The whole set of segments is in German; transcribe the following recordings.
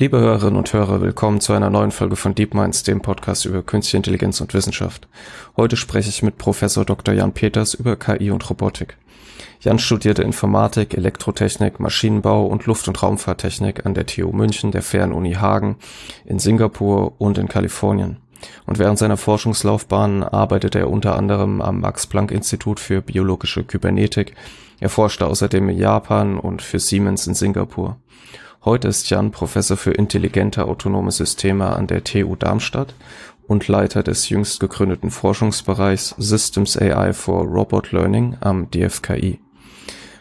Liebe Hörerinnen und Hörer, willkommen zu einer neuen Folge von DeepMinds, dem Podcast über Künstliche Intelligenz und Wissenschaft. Heute spreche ich mit Professor Dr. Jan Peters über KI und Robotik. Jan studierte Informatik, Elektrotechnik, Maschinenbau und Luft- und Raumfahrttechnik an der TU München, der Fernuni Hagen, in Singapur und in Kalifornien. Und während seiner Forschungslaufbahn arbeitete er unter anderem am Max-Planck-Institut für biologische Kybernetik. Er forschte außerdem in Japan und für Siemens in Singapur. Heute ist Jan Professor für intelligente autonome Systeme an der TU Darmstadt und Leiter des jüngst gegründeten Forschungsbereichs Systems AI for Robot Learning am DFKI.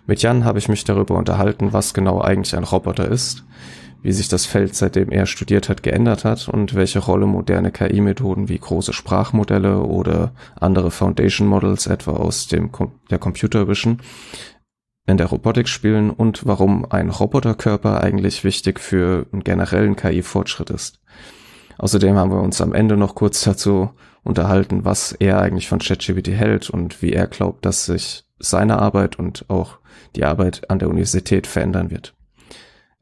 Mit Jan habe ich mich darüber unterhalten, was genau eigentlich ein Roboter ist, wie sich das Feld, seitdem er studiert hat, geändert hat und welche Rolle moderne KI-Methoden wie große Sprachmodelle oder andere Foundation Models etwa aus dem Com der Computer Vision in der Robotik spielen und warum ein Roboterkörper eigentlich wichtig für einen generellen KI-Fortschritt ist. Außerdem haben wir uns am Ende noch kurz dazu unterhalten, was er eigentlich von ChatGPT hält und wie er glaubt, dass sich seine Arbeit und auch die Arbeit an der Universität verändern wird.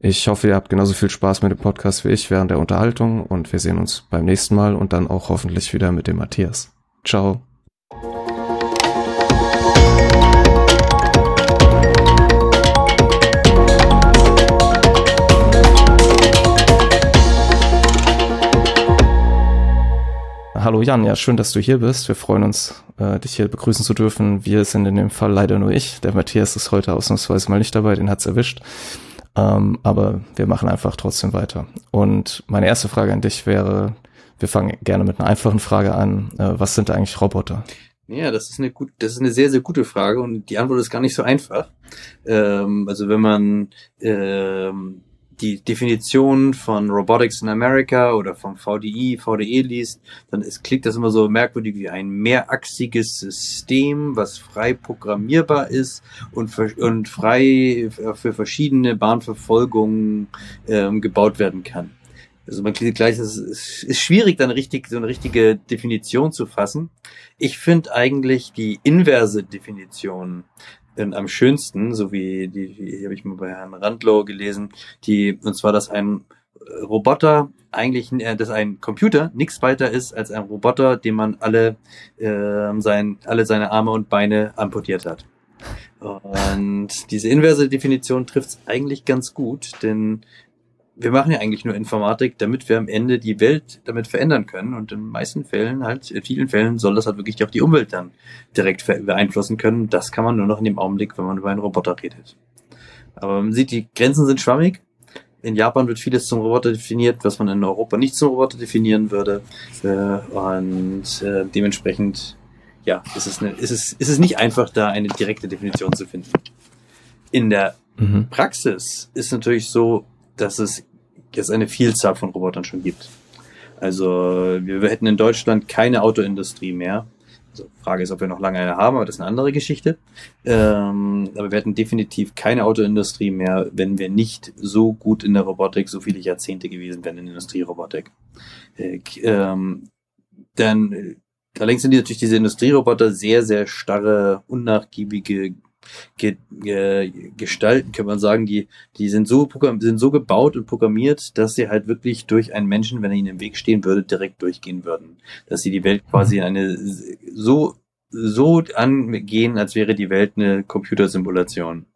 Ich hoffe, ihr habt genauso viel Spaß mit dem Podcast wie ich während der Unterhaltung und wir sehen uns beim nächsten Mal und dann auch hoffentlich wieder mit dem Matthias. Ciao. Hallo Jan, ja, schön, dass du hier bist. Wir freuen uns, äh, dich hier begrüßen zu dürfen. Wir sind in dem Fall leider nur ich. Der Matthias ist heute ausnahmsweise mal nicht dabei, den hat's erwischt. Ähm, aber wir machen einfach trotzdem weiter. Und meine erste Frage an dich wäre, wir fangen gerne mit einer einfachen Frage an. Äh, was sind eigentlich Roboter? Ja, das ist eine gut, das ist eine sehr, sehr gute Frage und die Antwort ist gar nicht so einfach. Ähm, also wenn man ähm, die Definition von Robotics in America oder vom VDI, VDE liest, dann ist, klingt das immer so merkwürdig wie ein mehrachsiges System, was frei programmierbar ist und, und frei für verschiedene Bahnverfolgungen ähm, gebaut werden kann. Also man klingt gleich, es ist schwierig, dann richtig so eine richtige Definition zu fassen. Ich finde eigentlich die inverse Definition am schönsten, so wie die, die habe ich mal bei Herrn Randlow gelesen, die, und zwar, dass ein Roboter eigentlich, äh, dass ein Computer nichts weiter ist als ein Roboter, dem man alle, äh, sein, alle seine Arme und Beine amputiert hat. Und diese inverse Definition trifft es eigentlich ganz gut, denn wir machen ja eigentlich nur Informatik, damit wir am Ende die Welt damit verändern können. Und in meisten Fällen halt, in vielen Fällen soll das halt wirklich auch die Umwelt dann direkt beeinflussen können. Das kann man nur noch in dem Augenblick, wenn man über einen Roboter redet. Aber man sieht, die Grenzen sind schwammig. In Japan wird vieles zum Roboter definiert, was man in Europa nicht zum Roboter definieren würde. Äh, und äh, dementsprechend, ja, ist es, eine, ist, es, ist es nicht einfach, da eine direkte Definition zu finden. In der mhm. Praxis ist natürlich so, dass es jetzt eine Vielzahl von Robotern schon gibt. Also wir, hätten in Deutschland keine Autoindustrie mehr. Also Frage ist, ob wir noch lange eine haben, aber das ist eine andere Geschichte. Ähm, aber wir hätten definitiv keine Autoindustrie mehr, wenn wir nicht so gut in der Robotik so viele Jahrzehnte gewesen wären in der Industrierobotik. Äh, ähm, denn allerdings sind die natürlich diese Industrieroboter sehr, sehr starre, unnachgiebige ge, ge, gestalten, kann man sagen, die, die sind so, sind so gebaut und programmiert, dass sie halt wirklich durch einen Menschen, wenn er ihnen im Weg stehen würde, direkt durchgehen würden. Dass sie die Welt quasi eine so, so angehen, als wäre die Welt eine Computersimulation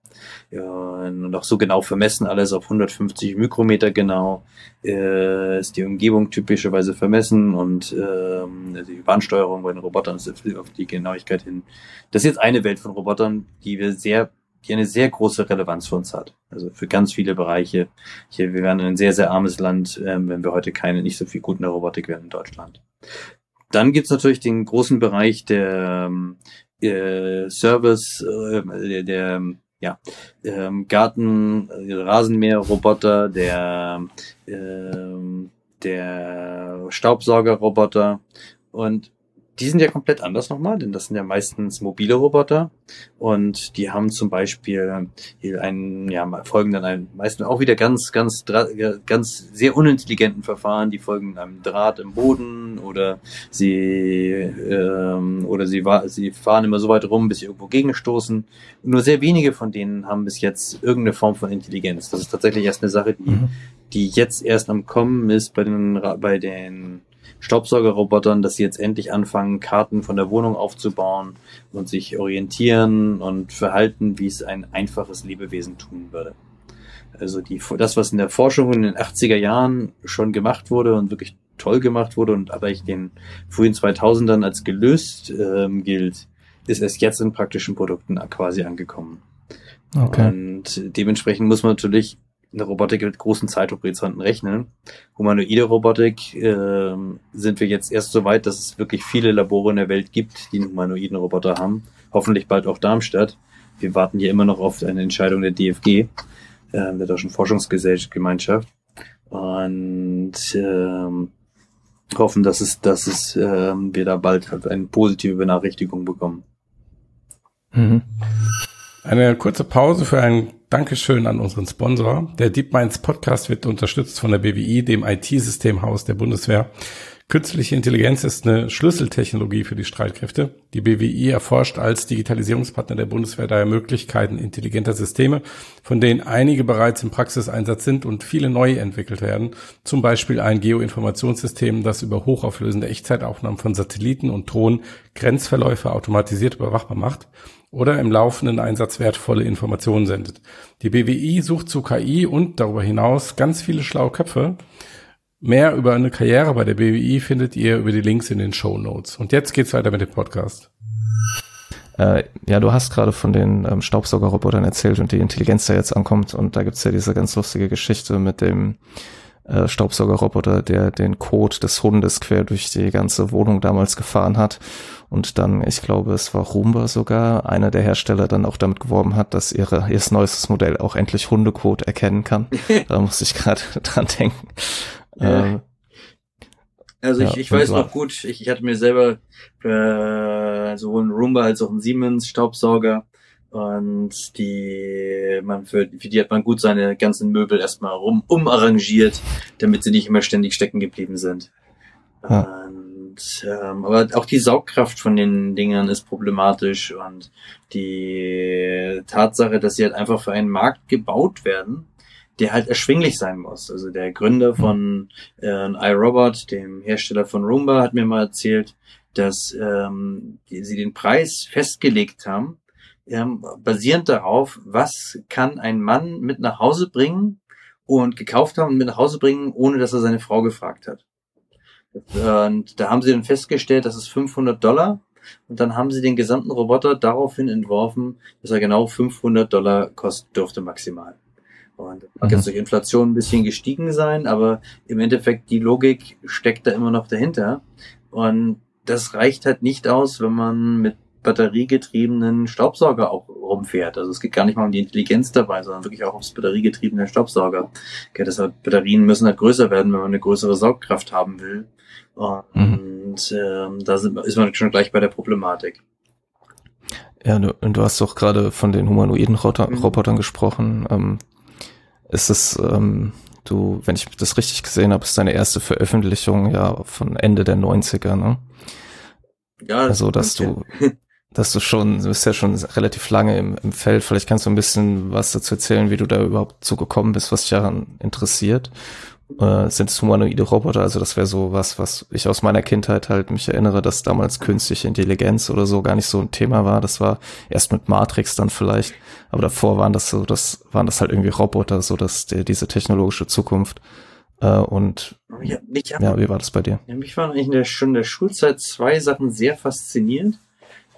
ja, und auch so genau vermessen, alles auf 150 Mikrometer genau, äh, ist die Umgebung typischerweise vermessen und ähm, also die Bahnsteuerung bei den Robotern ist auf die Genauigkeit hin. Das ist jetzt eine Welt von Robotern, die wir sehr die eine sehr große Relevanz für uns hat. Also für ganz viele Bereiche. Hier, wir wären ein sehr, sehr armes Land, ähm, wenn wir heute keine, nicht so viel gut in der Robotik wären in Deutschland. Dann gibt's natürlich den großen Bereich der ähm, äh, Service, äh, der, der ja, ähm, Garten, äh, Rasenmäherroboter, der, ähm, der Staubsaugerroboter und die sind ja komplett anders nochmal, denn das sind ja meistens mobile Roboter und die haben zum Beispiel einen, ja, folgen dann einem, meistens auch wieder ganz, ganz, ganz sehr unintelligenten Verfahren, die folgen einem Draht im Boden oder sie, ähm, oder sie, sie fahren immer so weit rum, bis sie irgendwo gegenstoßen. Nur sehr wenige von denen haben bis jetzt irgendeine Form von Intelligenz. Das ist tatsächlich erst eine Sache, die, mhm. die jetzt erst am Kommen ist bei den, bei den Staubsaugerrobotern, dass sie jetzt endlich anfangen, Karten von der Wohnung aufzubauen und sich orientieren und verhalten, wie es ein einfaches Lebewesen tun würde. Also die, das, was in der Forschung in den 80er Jahren schon gemacht wurde und wirklich toll gemacht wurde und aber ich den frühen 2000ern als gelöst ähm, gilt, ist erst jetzt in praktischen Produkten quasi angekommen. Okay. Und dementsprechend muss man natürlich eine Robotik mit großen Zeithorizonten rechnen. Humanoide Robotik äh, sind wir jetzt erst so weit, dass es wirklich viele Labore in der Welt gibt, die einen humanoiden Roboter haben. Hoffentlich bald auch Darmstadt. Wir warten hier immer noch auf eine Entscheidung der DFG, äh, der Deutschen Forschungsgemeinschaft. Und ähm, hoffen, dass es, dass es äh, wir da bald halt eine positive Benachrichtigung bekommen. Mhm. Eine kurze Pause für ein Dankeschön an unseren Sponsor. Der DeepMinds Podcast wird unterstützt von der BWI, dem IT-Systemhaus der Bundeswehr. Künstliche Intelligenz ist eine Schlüsseltechnologie für die Streitkräfte. Die BWI erforscht als Digitalisierungspartner der Bundeswehr daher Möglichkeiten intelligenter Systeme, von denen einige bereits im Praxiseinsatz sind und viele neu entwickelt werden. Zum Beispiel ein Geoinformationssystem, das über hochauflösende Echtzeitaufnahmen von Satelliten und Drohnen Grenzverläufe automatisiert überwachbar macht oder im laufenden Einsatz wertvolle Informationen sendet. Die BWI sucht zu KI und darüber hinaus ganz viele schlaue Köpfe. Mehr über eine Karriere bei der BWI findet ihr über die Links in den Show Notes. Und jetzt geht's weiter mit dem Podcast. Äh, ja, du hast gerade von den ähm, Staubsaugerrobotern erzählt und die Intelligenz da jetzt ankommt. Und da gibt's ja diese ganz lustige Geschichte mit dem äh, Staubsaugerroboter, der den Code des Hundes quer durch die ganze Wohnung damals gefahren hat und dann, ich glaube, es war Roomba sogar, einer der Hersteller dann auch damit geworben hat, dass ihre, ihr neuestes Modell auch endlich Hundecode erkennen kann. da muss ich gerade dran denken. Ja. Ähm, also ich, ja, ich weiß noch gut, ich, ich hatte mir selber äh, sowohl einen Roomba als auch einen Siemens Staubsauger und die man für, für die hat man gut seine ganzen Möbel erstmal rum umarrangiert, damit sie nicht immer ständig stecken geblieben sind. Ja. Und, ähm, aber auch die Saugkraft von den Dingern ist problematisch und die Tatsache, dass sie halt einfach für einen Markt gebaut werden, der halt erschwinglich sein muss. Also der Gründer von äh, iRobot, dem Hersteller von Roomba, hat mir mal erzählt, dass ähm, die, sie den Preis festgelegt haben, ähm, basierend darauf, was kann ein Mann mit nach Hause bringen und gekauft haben und mit nach Hause bringen, ohne dass er seine Frau gefragt hat. Und da haben sie dann festgestellt, das ist 500 Dollar. Und dann haben sie den gesamten Roboter daraufhin entworfen, dass er genau 500 Dollar kosten dürfte maximal. Und mag mhm. jetzt durch Inflation ein bisschen gestiegen sein, aber im Endeffekt die Logik steckt da immer noch dahinter. Und das reicht halt nicht aus, wenn man mit batteriegetriebenen Staubsauger auch rumfährt. Also es geht gar nicht mal um die Intelligenz dabei, sondern wirklich auch ums batteriegetriebene Staubsauger. Okay, deshalb Batterien müssen halt größer werden, wenn man eine größere Saugkraft haben will. Und mhm. ähm, da sind, ist man schon gleich bei der Problematik. Ja, du, du hast doch gerade von den humanoiden mhm. Robotern gesprochen. Ähm, ist es, ähm, du, wenn ich das richtig gesehen habe, ist deine erste Veröffentlichung ja von Ende der 90er, ne? Ja, also, dass du, dass du schon, du bist ja schon relativ lange im, im Feld. Vielleicht kannst du ein bisschen was dazu erzählen, wie du da überhaupt zu gekommen bist, was dich daran interessiert. Äh, sind es humanoide Roboter? Also das wäre so was, was ich aus meiner Kindheit halt mich erinnere, dass damals künstliche Intelligenz oder so gar nicht so ein Thema war. Das war erst mit Matrix dann vielleicht, aber davor waren das so, das waren das halt irgendwie Roboter, so dass die, diese technologische Zukunft äh, und ja, ja, wie war das bei dir? Ja, mich waren eigentlich in der, schon in der Schulzeit zwei Sachen sehr faszinierend.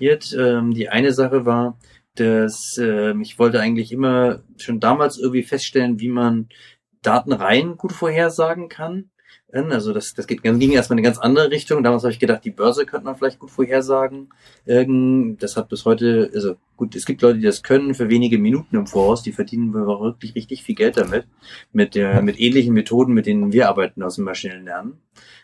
Jetzt, ähm, die eine Sache war, dass äh, ich wollte eigentlich immer schon damals irgendwie feststellen, wie man Datenreihen gut vorhersagen kann. Ähm, also das, das geht, ging erstmal in eine ganz andere Richtung. Damals habe ich gedacht, die Börse könnte man vielleicht gut vorhersagen. Das hat bis heute, also gut, es gibt Leute, die das können für wenige Minuten im Voraus, die verdienen wirklich richtig viel Geld damit, mit der, mit ähnlichen Methoden, mit denen wir arbeiten aus dem maschinellen Lernen.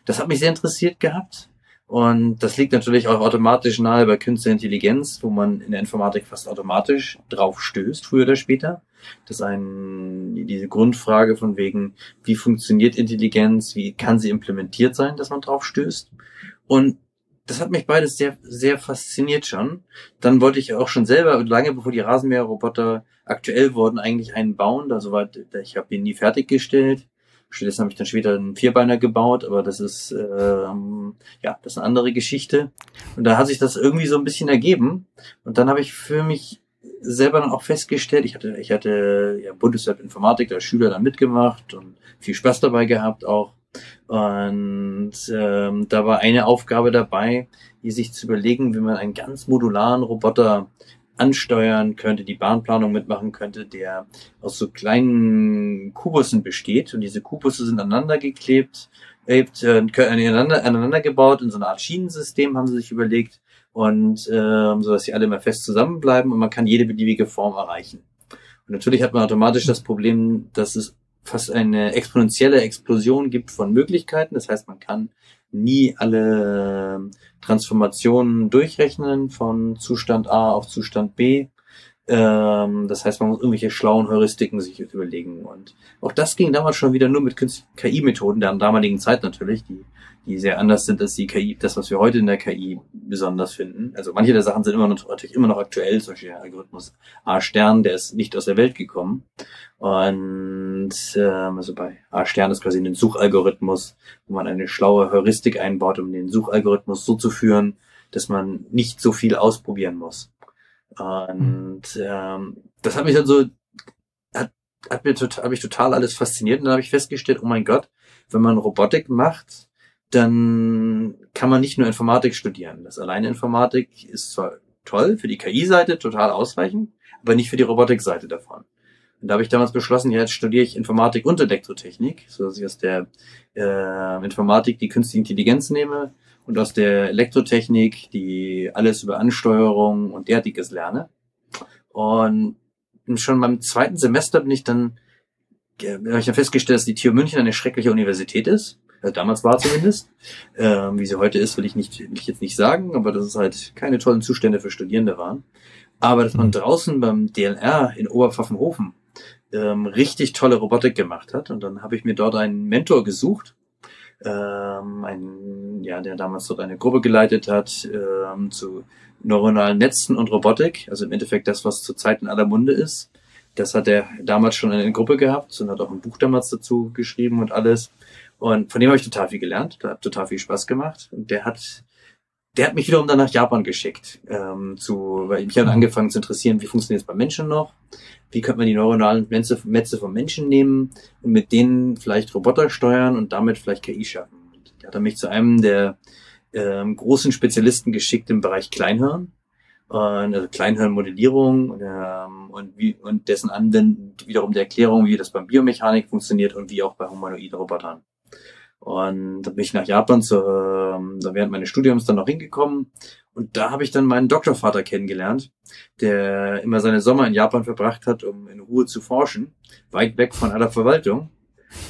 Das hat mich sehr interessiert gehabt. Und das liegt natürlich auch automatisch nahe bei künstlicher Intelligenz, wo man in der Informatik fast automatisch drauf stößt, früher oder später. Das ist ein, diese Grundfrage von wegen, wie funktioniert Intelligenz, wie kann sie implementiert sein, dass man drauf stößt. Und das hat mich beides sehr, sehr fasziniert schon. Dann wollte ich auch schon selber, lange bevor die Rasenmäherroboter aktuell wurden, eigentlich einen bauen. Also war, ich habe ihn nie fertiggestellt Stattdessen habe ich dann später einen Vierbeiner gebaut, aber das ist ähm, ja das ist eine andere Geschichte. Und da hat sich das irgendwie so ein bisschen ergeben. Und dann habe ich für mich selber dann auch festgestellt, ich hatte, ich hatte ja Bundeswehr Informatik als Schüler dann mitgemacht und viel Spaß dabei gehabt auch. Und ähm, da war eine Aufgabe dabei, die sich zu überlegen, wie man einen ganz modularen Roboter ansteuern könnte, die Bahnplanung mitmachen könnte, der aus so kleinen Kubussen besteht. Und diese Kubusse sind aneinander geklebt, äh, aneinander, aneinander gebaut in so eine Art Schienensystem, haben sie sich überlegt. Und ähm, so dass sie alle mal fest zusammenbleiben und man kann jede beliebige Form erreichen. Und natürlich hat man automatisch das Problem, dass es fast eine exponentielle Explosion gibt von Möglichkeiten. Das heißt, man kann nie alle Transformationen durchrechnen von Zustand A auf Zustand B. Ähm, das heißt, man muss irgendwelche schlauen Heuristiken sich überlegen. Und auch das ging damals schon wieder nur mit KI-Methoden, der damaligen Zeit natürlich, die die sehr anders sind als die KI, das, was wir heute in der KI besonders finden. Also manche der Sachen sind immer noch, natürlich immer noch aktuell, zum Beispiel der Algorithmus A-Stern, der ist nicht aus der Welt gekommen. Und ähm, also bei A-Stern ist quasi ein Suchalgorithmus, wo man eine schlaue Heuristik einbaut, um den Suchalgorithmus so zu führen, dass man nicht so viel ausprobieren muss. Und ähm, das hat mich dann so, hat, hat mir total, hat mich total alles fasziniert. Und dann habe ich festgestellt, oh mein Gott, wenn man Robotik macht, dann kann man nicht nur Informatik studieren. Das alleine Informatik ist zwar toll, für die KI-Seite total ausreichend, aber nicht für die Robotik-Seite davon. Und da habe ich damals beschlossen, ja, jetzt studiere ich Informatik und Elektrotechnik, so dass ich aus der äh, Informatik die künstliche Intelligenz nehme und aus der Elektrotechnik die alles über Ansteuerung und derartiges lerne. Und schon beim zweiten Semester bin ich dann, habe ich dann festgestellt, dass die TU München eine schreckliche Universität ist äh, damals war zumindest. Ähm, wie sie heute ist, will ich, nicht, will ich jetzt nicht sagen, aber dass es halt keine tollen Zustände für Studierende waren. Aber dass man mhm. draußen beim DLR in Oberpfaffenhofen ähm, richtig tolle Robotik gemacht hat. Und dann habe ich mir dort einen Mentor gesucht, ähm, ein, ja, der damals dort eine Gruppe geleitet hat ähm, zu neuronalen Netzen und Robotik. Also im Endeffekt das, was zurzeit in aller Munde ist. Das hat er damals schon in der Gruppe gehabt und hat auch ein Buch damals dazu geschrieben und alles. Und von dem habe ich total viel gelernt, da hat total viel Spaß gemacht. Und der hat, der hat mich wiederum dann nach Japan geschickt, ähm, zu, weil ich mich hat angefangen zu interessieren, wie funktioniert es bei Menschen noch? Wie könnte man die neuronalen Netze, Netze von Menschen nehmen und mit denen vielleicht Roboter steuern und damit vielleicht KI schaffen? Und der hat mich zu einem der ähm, großen Spezialisten geschickt im Bereich Kleinhirn. Und, also Kleinhirnmodellierung ähm, und, wie, und dessen Anwenden wiederum der Erklärung, wie das beim Biomechanik funktioniert und wie auch bei humanoiden Robotern. Und da bin ich nach Japan zu, da während meines Studiums dann noch hingekommen. Und da habe ich dann meinen Doktorvater kennengelernt, der immer seine Sommer in Japan verbracht hat, um in Ruhe zu forschen, weit weg von aller Verwaltung.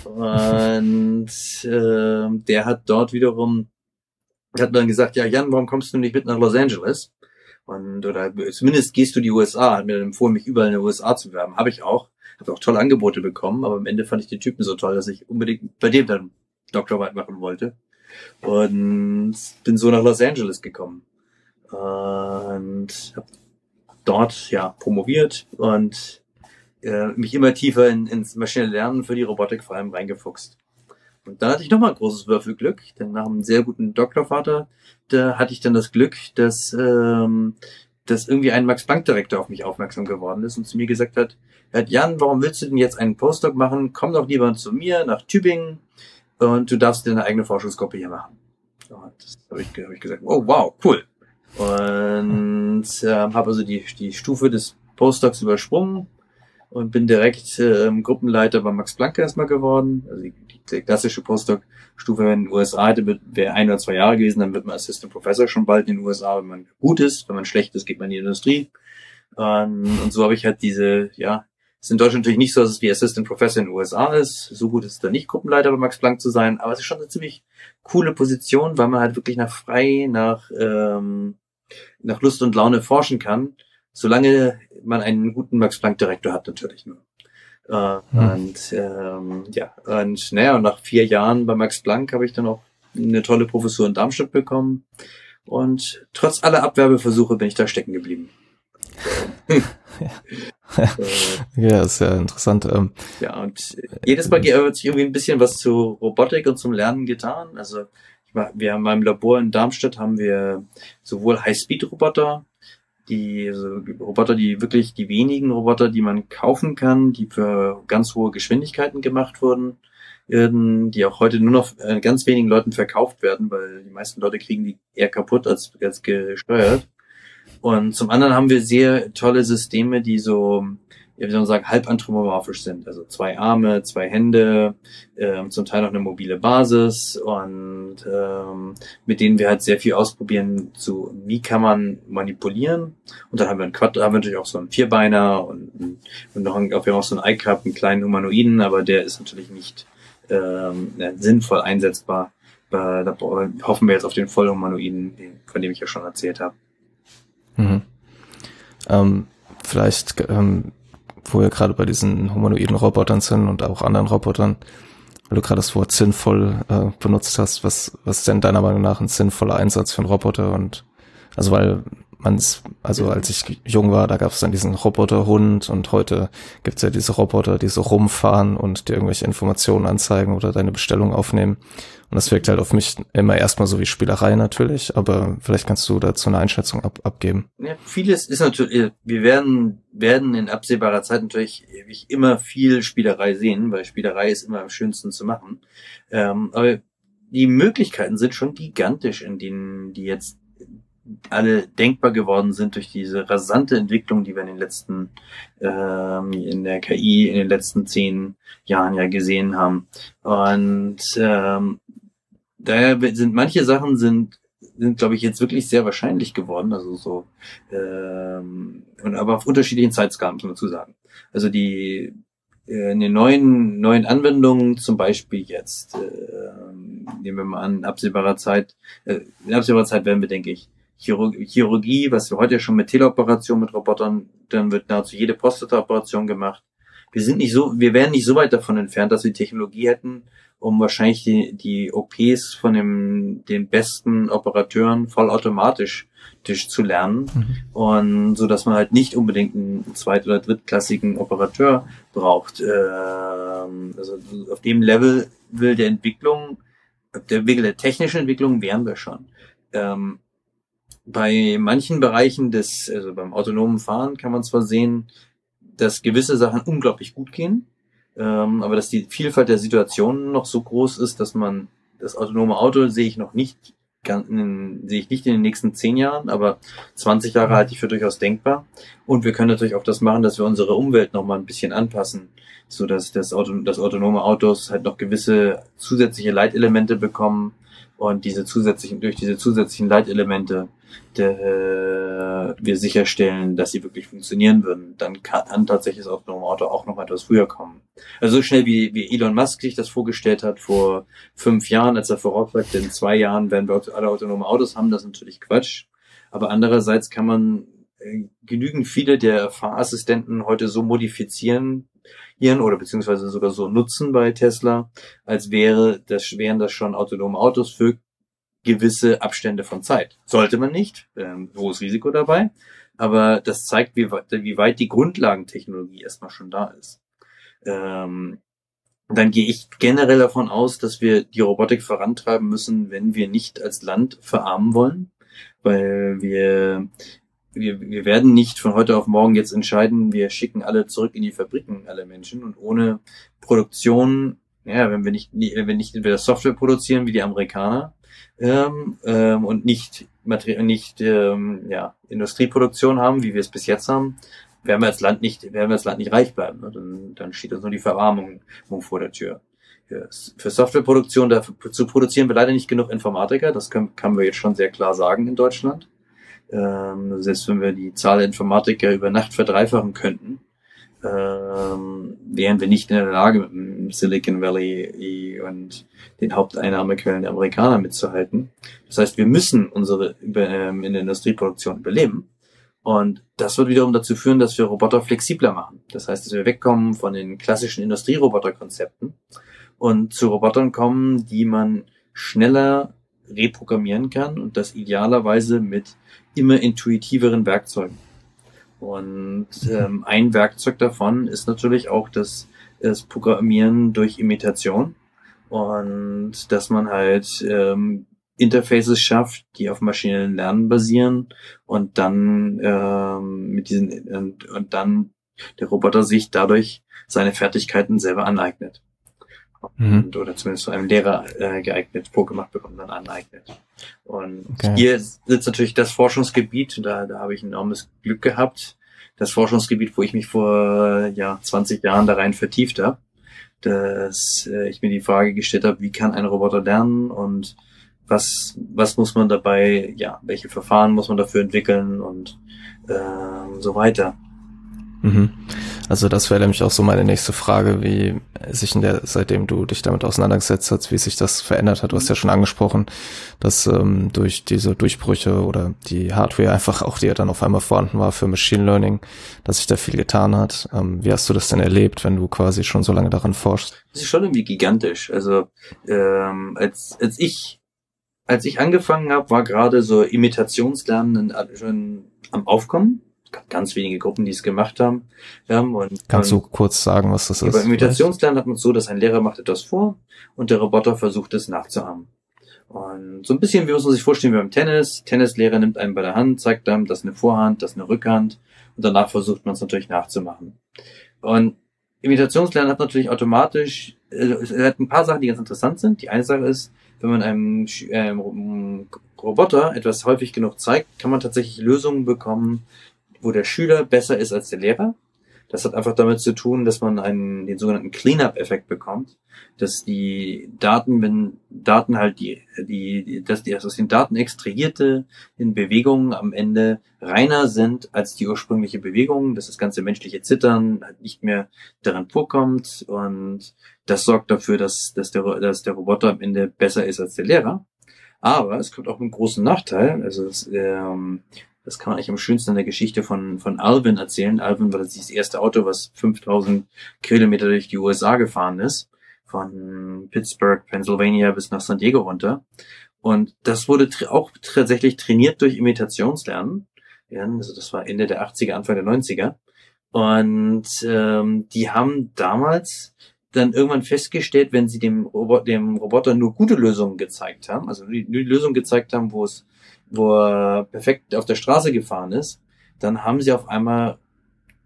Und äh, der hat dort wiederum, hat dann gesagt, ja Jan, warum kommst du nicht mit nach Los Angeles? Und oder zumindest gehst du die USA, hat mir dann empfohlen, mich überall in den USA zu werben. Habe ich auch. Habe auch tolle Angebote bekommen, aber am Ende fand ich die Typen so toll, dass ich unbedingt bei dem dann Doktorarbeit machen wollte. Und bin so nach Los Angeles gekommen. Und habe dort ja promoviert und äh, mich immer tiefer in, ins maschinelle Lernen für die Robotik vor allem reingefuchst. Und dann hatte ich nochmal großes Würfelglück, denn nach einem sehr guten Doktorvater, da hatte ich dann das Glück, dass, ähm, dass irgendwie ein Max-Planck-Direktor auf mich aufmerksam geworden ist und zu mir gesagt hat, Jan, warum willst du denn jetzt einen Postdoc machen? Komm doch lieber zu mir nach Tübingen und du darfst dir eine eigene Forschungsgruppe hier machen. Und das habe ich, hab ich gesagt, oh wow, cool. Und ähm, habe also die, die Stufe des Postdocs übersprungen und bin direkt ähm, Gruppenleiter bei Max Planck erstmal geworden. Also die, die klassische Postdoc-Stufe in den USA wäre ein oder zwei Jahre gewesen, dann wird man Assistant Professor schon bald in den USA, wenn man gut ist. Wenn man schlecht ist, geht man in die Industrie. Und, und so habe ich halt diese, ja, ist in Deutschland natürlich nicht so, dass es wie Assistant Professor in den USA ist. So gut ist es da nicht, Gruppenleiter bei Max Planck zu sein, aber es ist schon eine ziemlich coole Position, weil man halt wirklich nach frei, nach, ähm, nach Lust und Laune forschen kann, solange man einen guten Max Planck Direktor hat natürlich nur. Äh, hm. Und ähm, ja, und naja, und nach vier Jahren bei Max Planck habe ich dann auch eine tolle Professur in Darmstadt bekommen. Und trotz aller Abwerbeversuche bin ich da stecken geblieben. ja, ist ja interessant. Ähm, ja, und jedes Mal wird sich irgendwie ein bisschen was zu Robotik und zum Lernen getan. Also wir haben beim Labor in Darmstadt haben wir sowohl High-Speed-Roboter, die also Roboter, die wirklich die wenigen Roboter, die man kaufen kann, die für ganz hohe Geschwindigkeiten gemacht wurden, die auch heute nur noch äh, ganz wenigen Leuten verkauft werden, weil die meisten Leute kriegen die eher kaputt als, als gesteuert. Und zum anderen haben wir sehr tolle Systeme, die so ja, wie soll man sagen, halb anthropomorphisch sind. Also zwei Arme, zwei Hände, ähm, zum Teil noch eine mobile Basis und ähm, mit denen wir halt sehr viel ausprobieren, zu wie kann man manipulieren. Und dann haben wir einen Quad, haben wir natürlich auch so einen Vierbeiner und, und noch einen, wir haben auch so einen iCup, einen kleinen Humanoiden, aber der ist natürlich nicht ähm, sinnvoll einsetzbar. Äh, da hoffen wir jetzt auf den Vollhumanoiden, von dem ich ja schon erzählt habe. Mhm. Ähm, vielleicht ähm, wo wir gerade bei diesen humanoiden Robotern sind und auch anderen Robotern, weil du gerade das Wort sinnvoll äh, benutzt hast, was, was ist denn deiner Meinung nach ein sinnvoller Einsatz für einen Roboter und also weil man es, also als ich jung war, da gab es dann diesen Roboterhund und heute gibt's ja diese Roboter, die so rumfahren und dir irgendwelche Informationen anzeigen oder deine Bestellung aufnehmen. Und das wirkt halt auf mich immer erstmal so wie Spielerei natürlich, aber vielleicht kannst du dazu eine Einschätzung ab, abgeben. Ja, vieles ist natürlich, wir werden, werden in absehbarer Zeit natürlich immer viel Spielerei sehen, weil Spielerei ist immer am schönsten zu machen. Ähm, aber die Möglichkeiten sind schon gigantisch, in denen die jetzt alle denkbar geworden sind durch diese rasante Entwicklung, die wir in den letzten ähm, in der KI in den letzten zehn Jahren ja gesehen haben. Und ähm, daher sind manche Sachen sind sind glaube ich jetzt wirklich sehr wahrscheinlich geworden, also so ähm, und aber auf unterschiedlichen Zeitskalen muss man dazu sagen. Also die äh, in den neuen neuen Anwendungen zum Beispiel jetzt äh, nehmen wir mal an in absehbarer Zeit äh, in absehbarer Zeit werden wir denke ich Chirurgie, was wir heute schon mit Teleoperationen mit Robotern, dann wird nahezu jede Prostata-Operation gemacht. Wir sind nicht so, wir wären nicht so weit davon entfernt, dass wir Technologie hätten, um wahrscheinlich die, die OPs von dem, den besten Operateuren vollautomatisch zu lernen mhm. und so dass man halt nicht unbedingt einen zweit- oder drittklassigen Operateur braucht. Ähm, also auf dem Level will der Entwicklung, der Wege der technischen Entwicklung wären wir schon. Ähm, bei manchen Bereichen des, also beim autonomen Fahren kann man zwar sehen, dass gewisse Sachen unglaublich gut gehen, ähm, aber dass die Vielfalt der Situationen noch so groß ist, dass man das autonome Auto sehe ich noch nicht, in, sehe ich nicht in den nächsten zehn Jahren, aber 20 Jahre halte ich für durchaus denkbar. Und wir können natürlich auch das machen, dass wir unsere Umwelt noch mal ein bisschen anpassen, so dass das, Auto, das autonome Autos halt noch gewisse zusätzliche Leitelemente bekommen, und diese zusätzlichen, durch diese zusätzlichen Leitelemente der, wir sicherstellen, dass sie wirklich funktionieren würden, dann kann, kann tatsächlich das autonome Auto auch noch etwas früher kommen. Also so schnell wie, wie Elon Musk sich das vorgestellt hat vor fünf Jahren, als er voraussagte, in zwei Jahren werden wir alle autonome Autos haben, das ist natürlich Quatsch. Aber andererseits kann man äh, genügend viele der Fahrassistenten heute so modifizieren, ihren oder beziehungsweise sogar so nutzen bei Tesla, als wäre das, wären das schon autonome Autos für gewisse Abstände von Zeit. Sollte man nicht, ähm, hohes Risiko dabei, aber das zeigt, wie, wie weit die Grundlagentechnologie erstmal schon da ist. Ähm, dann gehe ich generell davon aus, dass wir die Robotik vorantreiben müssen, wenn wir nicht als Land verarmen wollen, weil wir wir, wir werden nicht von heute auf morgen jetzt entscheiden, wir schicken alle zurück in die Fabriken, alle Menschen. Und ohne Produktion, ja, wenn wir nicht, wenn wir nicht entweder Software produzieren wie die Amerikaner ähm, ähm, und nicht Materie nicht ähm, ja, Industrieproduktion haben, wie wir es bis jetzt haben, werden wir als Land nicht, werden wir als Land nicht reich bleiben. Ne? Dann, dann steht uns nur die Verarmung vor der Tür. Für Softwareproduktion dafür, zu produzieren wir leider nicht genug Informatiker, das können, können wir jetzt schon sehr klar sagen in Deutschland. Ähm, selbst wenn wir die Zahl der Informatiker über Nacht verdreifachen könnten, ähm, wären wir nicht in der Lage, mit dem Silicon Valley und den Haupteinnahmequellen der Amerikaner mitzuhalten. Das heißt, wir müssen unsere ähm, in der Industrieproduktion überleben. Und das wird wiederum dazu führen, dass wir Roboter flexibler machen. Das heißt, dass wir wegkommen von den klassischen Industrieroboterkonzepten und zu Robotern kommen, die man schneller reprogrammieren kann und das idealerweise mit immer intuitiveren Werkzeugen. Und ähm, ein Werkzeug davon ist natürlich auch das, das Programmieren durch Imitation und dass man halt ähm, Interfaces schafft, die auf maschinellen Lernen basieren und dann ähm, mit diesen und, und dann der Roboter sich dadurch seine Fertigkeiten selber aneignet. Mhm. Und, oder zumindest zu einem Lehrer äh, geeignet, vorgemacht bekommt, dann aneignet. Und okay. hier sitzt natürlich das Forschungsgebiet, da, da habe ich enormes Glück gehabt, das Forschungsgebiet, wo ich mich vor ja 20 Jahren da rein vertieft habe, dass äh, ich mir die Frage gestellt habe, wie kann ein Roboter lernen und was, was muss man dabei, ja, welche Verfahren muss man dafür entwickeln und äh, so weiter. Mhm. Also das wäre nämlich auch so meine nächste Frage, wie sich in der, seitdem du dich damit auseinandergesetzt hast, wie sich das verändert hat. Du hast ja schon angesprochen, dass ähm, durch diese Durchbrüche oder die Hardware einfach auch, die ja dann auf einmal vorhanden war für Machine Learning, dass sich da viel getan hat. Ähm, wie hast du das denn erlebt, wenn du quasi schon so lange daran forschst? Das ist schon irgendwie gigantisch. Also ähm, als, als ich als ich angefangen habe, war gerade so Imitationslernen schon am Aufkommen ganz wenige Gruppen, die es gemacht haben. Ja, und, Kannst du kurz sagen, was das ist? Bei Imitationslernen hat man es so, dass ein Lehrer macht etwas vor und der Roboter versucht es nachzuahmen. Und so ein bisschen, wie muss man sich vorstellen, wie beim Tennis. Tennislehrer nimmt einen bei der Hand, zeigt einem, das ist eine Vorhand, das ist eine Rückhand und danach versucht man es natürlich nachzumachen. Und Imitationslernen hat natürlich automatisch, äh, es hat ein paar Sachen, die ganz interessant sind. Die eine Sache ist, wenn man einem ähm, Roboter etwas häufig genug zeigt, kann man tatsächlich Lösungen bekommen, wo der Schüler besser ist als der Lehrer. Das hat einfach damit zu tun, dass man einen, den sogenannten Cleanup-Effekt bekommt, dass die Daten, wenn Daten halt die, die, dass die aus den Daten extrahierte in Bewegungen am Ende reiner sind als die ursprüngliche Bewegung, dass das ganze menschliche Zittern halt nicht mehr daran vorkommt und das sorgt dafür, dass, dass, der, dass der Roboter am Ende besser ist als der Lehrer. Aber es kommt auch einen großen Nachteil. Also es, ähm, das kann man eigentlich am schönsten in der Geschichte von, von Alvin erzählen. Alvin war das erste Auto, was 5000 Kilometer durch die USA gefahren ist. Von Pittsburgh, Pennsylvania bis nach San Diego runter. Und das wurde auch tatsächlich trainiert durch Imitationslernen. Ja, also das war Ende der 80er, Anfang der 90er. Und ähm, die haben damals dann irgendwann festgestellt, wenn sie dem, Robo dem Roboter nur gute Lösungen gezeigt haben, also nur die Lösung gezeigt haben, wo es wo er perfekt auf der Straße gefahren ist, dann haben sie auf einmal,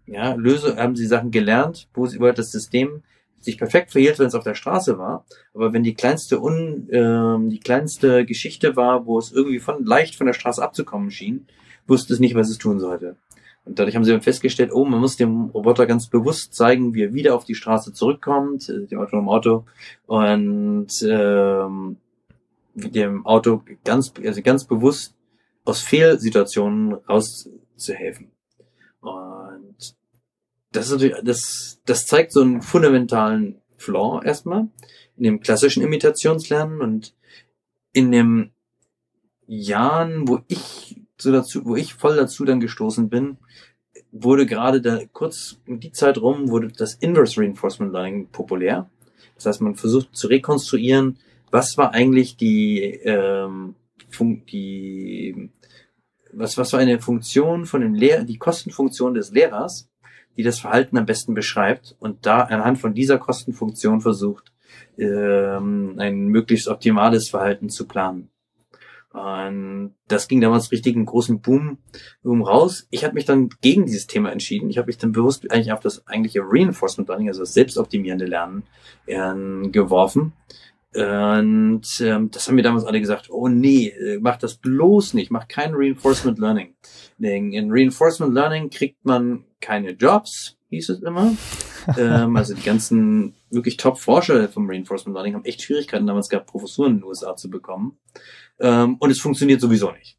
ja, Lösung, haben sie Sachen gelernt, wo sie über das System sich perfekt verhielt, wenn es auf der Straße war. Aber wenn die kleinste un, äh, die kleinste Geschichte war, wo es irgendwie von leicht von der Straße abzukommen schien, wusste es nicht, was es tun sollte. Und dadurch haben sie dann festgestellt, oh, man muss dem Roboter ganz bewusst zeigen, wie er wieder auf die Straße zurückkommt, äh, dem autonomen Auto, und ähm, dem Auto ganz, also ganz bewusst aus Fehlsituationen rauszuhelfen. Und das ist das, das zeigt so einen fundamentalen Flaw erstmal in dem klassischen Imitationslernen und in dem Jahren, wo ich so dazu, wo ich voll dazu dann gestoßen bin, wurde gerade da kurz um die Zeit rum wurde das Inverse Reinforcement Learning populär. Das heißt, man versucht zu rekonstruieren, was war eigentlich die ähm, die, was, was war eine Funktion von dem Lehrer, die Kostenfunktion des Lehrers, die das Verhalten am besten beschreibt und da anhand von dieser Kostenfunktion versucht, ähm, ein möglichst optimales Verhalten zu planen. Und das ging damals richtig einen großen Boom, Boom raus. Ich habe mich dann gegen dieses Thema entschieden. Ich habe mich dann bewusst eigentlich auf das eigentliche Reinforcement Learning, also das selbstoptimierende Lernen, äh, geworfen. Und ähm, das haben mir damals alle gesagt, oh nee, äh, mach das bloß nicht, mach kein Reinforcement Learning. Denn in Reinforcement Learning kriegt man keine Jobs, hieß es immer. ähm, also die ganzen wirklich Top-Forscher vom Reinforcement Learning haben echt Schwierigkeiten damals gehabt, Professuren in den USA zu bekommen. Ähm, und es funktioniert sowieso nicht.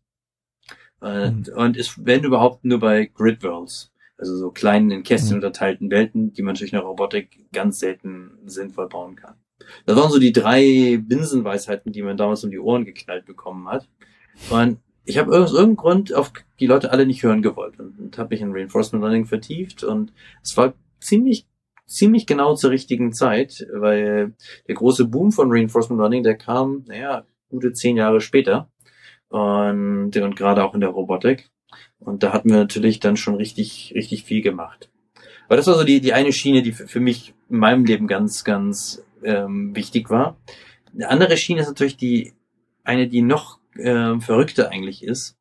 Und, mhm. und es wenn überhaupt nur bei Grid Worlds. Also so kleinen in Kästchen mhm. unterteilten Welten, die man durch eine Robotik ganz selten sinnvoll bauen kann. Das waren so die drei Binsenweisheiten, die man damals um die Ohren geknallt bekommen hat. Und ich habe aus irgendeinem Grund auf die Leute alle nicht hören gewollt und, und habe mich in Reinforcement Learning vertieft und es war ziemlich ziemlich genau zur richtigen Zeit, weil der große Boom von Reinforcement Learning, der kam, naja, gute zehn Jahre später und, und gerade auch in der Robotik. Und da hatten wir natürlich dann schon richtig, richtig viel gemacht. Aber das war so die, die eine Schiene, die für, für mich in meinem Leben ganz, ganz ähm, wichtig war. Eine andere Schiene ist natürlich die, eine, die noch äh, verrückter eigentlich ist.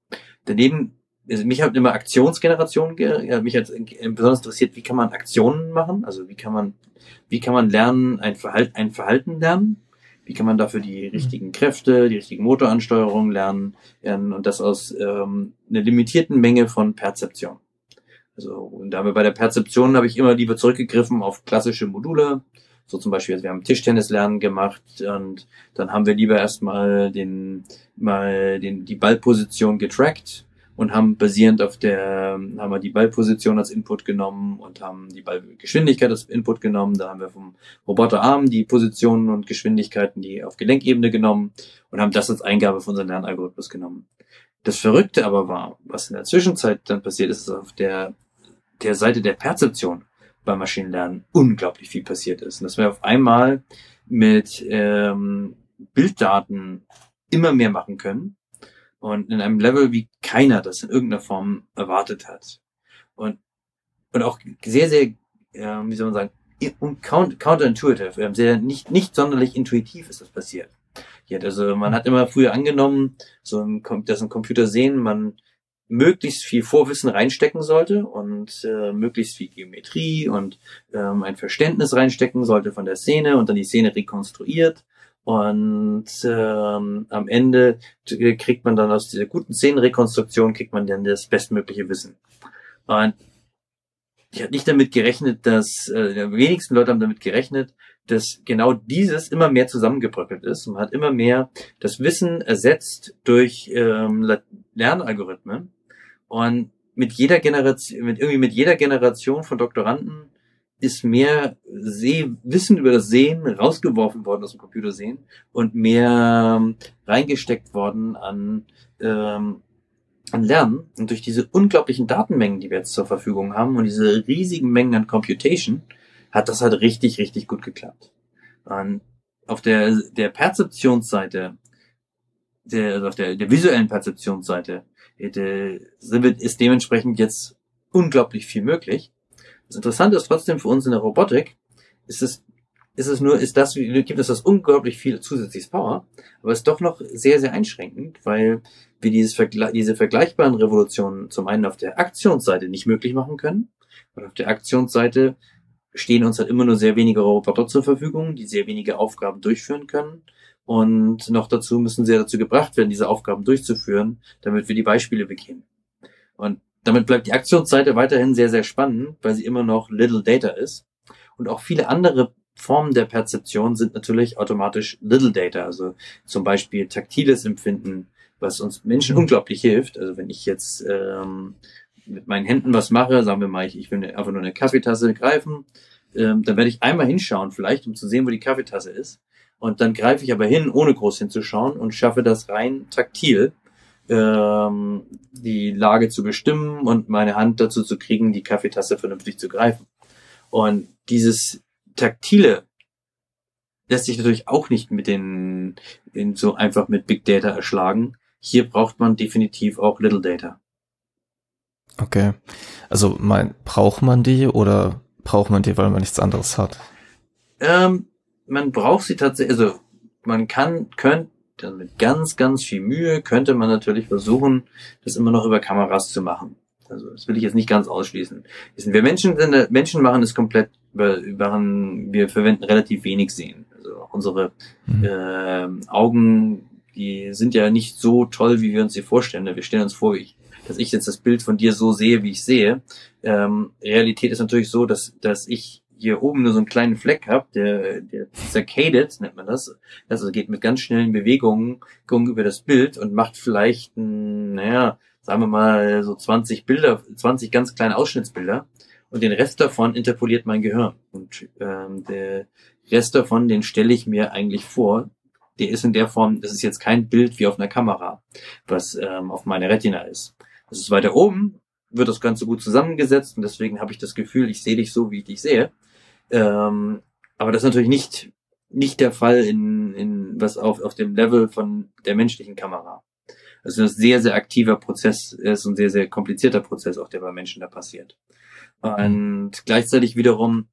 Daneben, also mich hat immer Aktionsgeneration, ja, mich hat besonders interessiert, wie kann man Aktionen machen? Also wie kann man, wie kann man lernen, ein Verhalten, ein Verhalten lernen? Wie kann man dafür die richtigen Kräfte, die richtigen Motoransteuerungen lernen? Und das aus ähm, einer limitierten Menge von Perzeption. Also und da wir bei der Perzeption habe ich immer lieber zurückgegriffen auf klassische Module. So zum Beispiel, wir haben Tischtennis lernen gemacht und dann haben wir lieber erstmal den mal den die Ballposition getrackt und haben basierend auf der haben wir die Ballposition als Input genommen und haben die Ballgeschwindigkeit als Input genommen. Da haben wir vom Roboterarm die Positionen und Geschwindigkeiten die auf Gelenkebene genommen und haben das als Eingabe für unseren Lernalgorithmus genommen. Das Verrückte aber war, was in der Zwischenzeit dann passiert ist, ist auf der der Seite der Perzeption beim Maschinenlernen unglaublich viel passiert ist. Und dass wir auf einmal mit ähm, Bilddaten immer mehr machen können und in einem Level, wie keiner das in irgendeiner Form erwartet hat. Und, und auch sehr, sehr, äh, wie soll man sagen, counterintuitive, ähm, sehr nicht, nicht sonderlich intuitiv ist das passiert. Also man hat immer früher angenommen, so ein, dass ein Computer sehen, man möglichst viel Vorwissen reinstecken sollte und äh, möglichst viel Geometrie und ähm, ein Verständnis reinstecken sollte von der Szene und dann die Szene rekonstruiert. Und ähm, am Ende kriegt man dann aus dieser guten Szenenrekonstruktion, kriegt man dann das bestmögliche Wissen. Und ich habe nicht damit gerechnet, dass, äh, die wenigsten Leute haben damit gerechnet, dass genau dieses immer mehr zusammengebröckelt ist. Man hat immer mehr das Wissen ersetzt durch ähm, Lernalgorithmen und mit jeder Generation, mit irgendwie mit jeder Generation von Doktoranden ist mehr Seh Wissen über das Sehen rausgeworfen worden aus dem Computersehen und mehr ähm, reingesteckt worden an, ähm, an Lernen. Und durch diese unglaublichen Datenmengen, die wir jetzt zur Verfügung haben und diese riesigen Mengen an Computation, hat das halt richtig, richtig gut geklappt. Und auf der, der Perzeptionsseite, der, also auf der, der visuellen Perzeptionsseite, ist dementsprechend jetzt unglaublich viel möglich. Das Interessante ist trotzdem für uns in der Robotik, ist es, ist es nur, ist das, gibt es das unglaublich viel zusätzliches Power, aber es ist doch noch sehr, sehr einschränkend, weil wir dieses Vergle diese vergleichbaren Revolutionen zum einen auf der Aktionsseite nicht möglich machen können und auf der Aktionsseite stehen uns halt immer nur sehr wenige Roboter zur Verfügung, die sehr wenige Aufgaben durchführen können. Und noch dazu müssen sie dazu gebracht werden, diese Aufgaben durchzuführen, damit wir die Beispiele bekämen. Und damit bleibt die Aktionsseite weiterhin sehr, sehr spannend, weil sie immer noch Little Data ist. Und auch viele andere Formen der Perzeption sind natürlich automatisch Little Data, also zum Beispiel taktiles Empfinden, was uns Menschen unglaublich hilft. Also wenn ich jetzt ähm, mit meinen Händen was mache, sagen wir mal, ich, ich will einfach nur eine Kaffeetasse greifen, ähm, dann werde ich einmal hinschauen, vielleicht, um zu sehen, wo die Kaffeetasse ist. Und dann greife ich aber hin, ohne groß hinzuschauen und schaffe das rein taktil, ähm, die Lage zu bestimmen und meine Hand dazu zu kriegen, die Kaffeetasse vernünftig zu greifen. Und dieses taktile lässt sich natürlich auch nicht mit den, den so einfach mit Big Data erschlagen. Hier braucht man definitiv auch Little Data. Okay. Also mein, braucht man die oder braucht man die, weil man nichts anderes hat? Ähm, man braucht sie tatsächlich, also man kann, könnte mit ganz, ganz viel Mühe könnte man natürlich versuchen, das immer noch über Kameras zu machen. Also das will ich jetzt nicht ganz ausschließen. Wir Menschen sind, Menschen machen es komplett über, über wir verwenden relativ wenig Sehen. Also unsere mhm. äh, Augen, die sind ja nicht so toll, wie wir uns sie vorstellen. Wir stellen uns vor, ich, dass ich jetzt das Bild von dir so sehe, wie ich sehe. Ähm, Realität ist natürlich so, dass, dass ich hier oben nur so einen kleinen Fleck habe, der, der circaded, nennt man das. Also geht mit ganz schnellen Bewegungen über das Bild und macht vielleicht, naja, sagen wir mal so 20 Bilder, 20 ganz kleine Ausschnittsbilder. Und den Rest davon interpoliert mein Gehirn. Und ähm, der Rest davon, den stelle ich mir eigentlich vor. Der ist in der Form, das ist jetzt kein Bild wie auf einer Kamera, was ähm, auf meiner Retina ist. Das ist weiter oben, wird das Ganze gut zusammengesetzt und deswegen habe ich das Gefühl, ich sehe dich so, wie ich dich sehe. Ähm, aber das ist natürlich nicht, nicht der Fall in, in was auf, auf dem Level von der menschlichen Kamera. Also ein sehr, sehr aktiver Prozess ist ein sehr, sehr komplizierter Prozess, auch der bei Menschen da passiert. Und gleichzeitig wiederum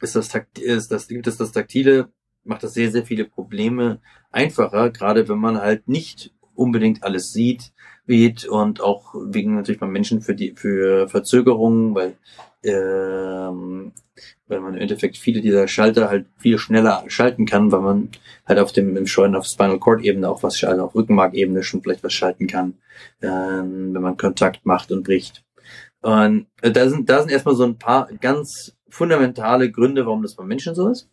ist das, Takt, ist das, gibt es das Taktile, macht das sehr, sehr viele Probleme einfacher, gerade wenn man halt nicht unbedingt alles sieht, weht und auch wegen natürlich beim Menschen für die für Verzögerungen, weil ähm, weil man im Endeffekt viele dieser Schalter halt viel schneller schalten kann, weil man halt auf dem im Scheuen auf Spinal Cord Ebene auch was also auf Rückenmark-Ebene schon vielleicht was schalten kann, ähm, wenn man Kontakt macht und bricht. Und äh, da sind da sind erstmal so ein paar ganz fundamentale Gründe, warum das beim Menschen so ist.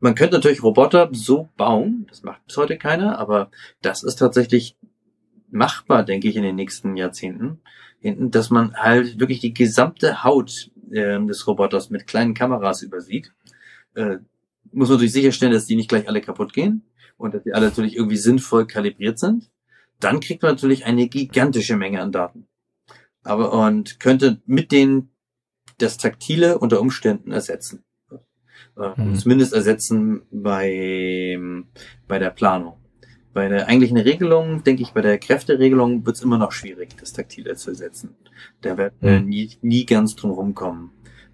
Man könnte natürlich Roboter so bauen, das macht bis heute keiner, aber das ist tatsächlich machbar, denke ich, in den nächsten Jahrzehnten, dass man halt wirklich die gesamte Haut äh, des Roboters mit kleinen Kameras übersieht. Äh, muss man natürlich sicherstellen, dass die nicht gleich alle kaputt gehen und dass die alle natürlich irgendwie sinnvoll kalibriert sind. Dann kriegt man natürlich eine gigantische Menge an Daten. Aber und könnte mit denen das Taktile unter Umständen ersetzen. Äh, mhm. Zumindest ersetzen bei, bei der Planung. Bei der eigentlichen Regelung, denke ich, bei der Kräfteregelung wird es immer noch schwierig, das Taktile zu ersetzen. Da werden wir mhm. nie, nie ganz drum rumkommen.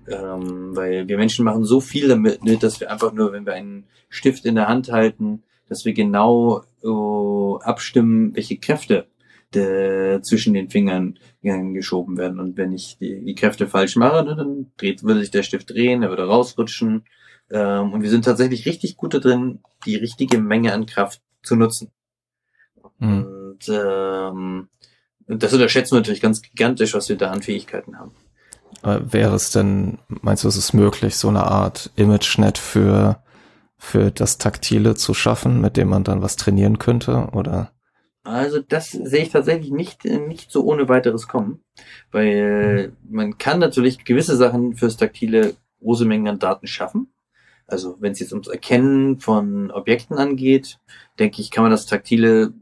Ähm, weil wir Menschen machen so viel damit, ne, dass wir einfach nur, wenn wir einen Stift in der Hand halten, dass wir genau uh, abstimmen, welche Kräfte der zwischen den Fingern geschoben werden. Und wenn ich die, die Kräfte falsch mache, ne, dann dreht, würde sich der Stift drehen, er würde rausrutschen. Ähm, und wir sind tatsächlich richtig gut da drin, die richtige Menge an Kraft zu nutzen. Mhm. Und ähm, das unterschätzen wir natürlich ganz gigantisch, was wir da an Fähigkeiten haben. Äh, wäre es denn, meinst du, ist es möglich, so eine Art ImageNet für, für das Taktile zu schaffen, mit dem man dann was trainieren könnte, oder? Also das sehe ich tatsächlich nicht, nicht so ohne weiteres kommen, weil man kann natürlich gewisse Sachen fürs Taktile große Mengen an Daten schaffen. Also wenn es jetzt ums Erkennen von Objekten angeht, denke ich, kann man das Taktile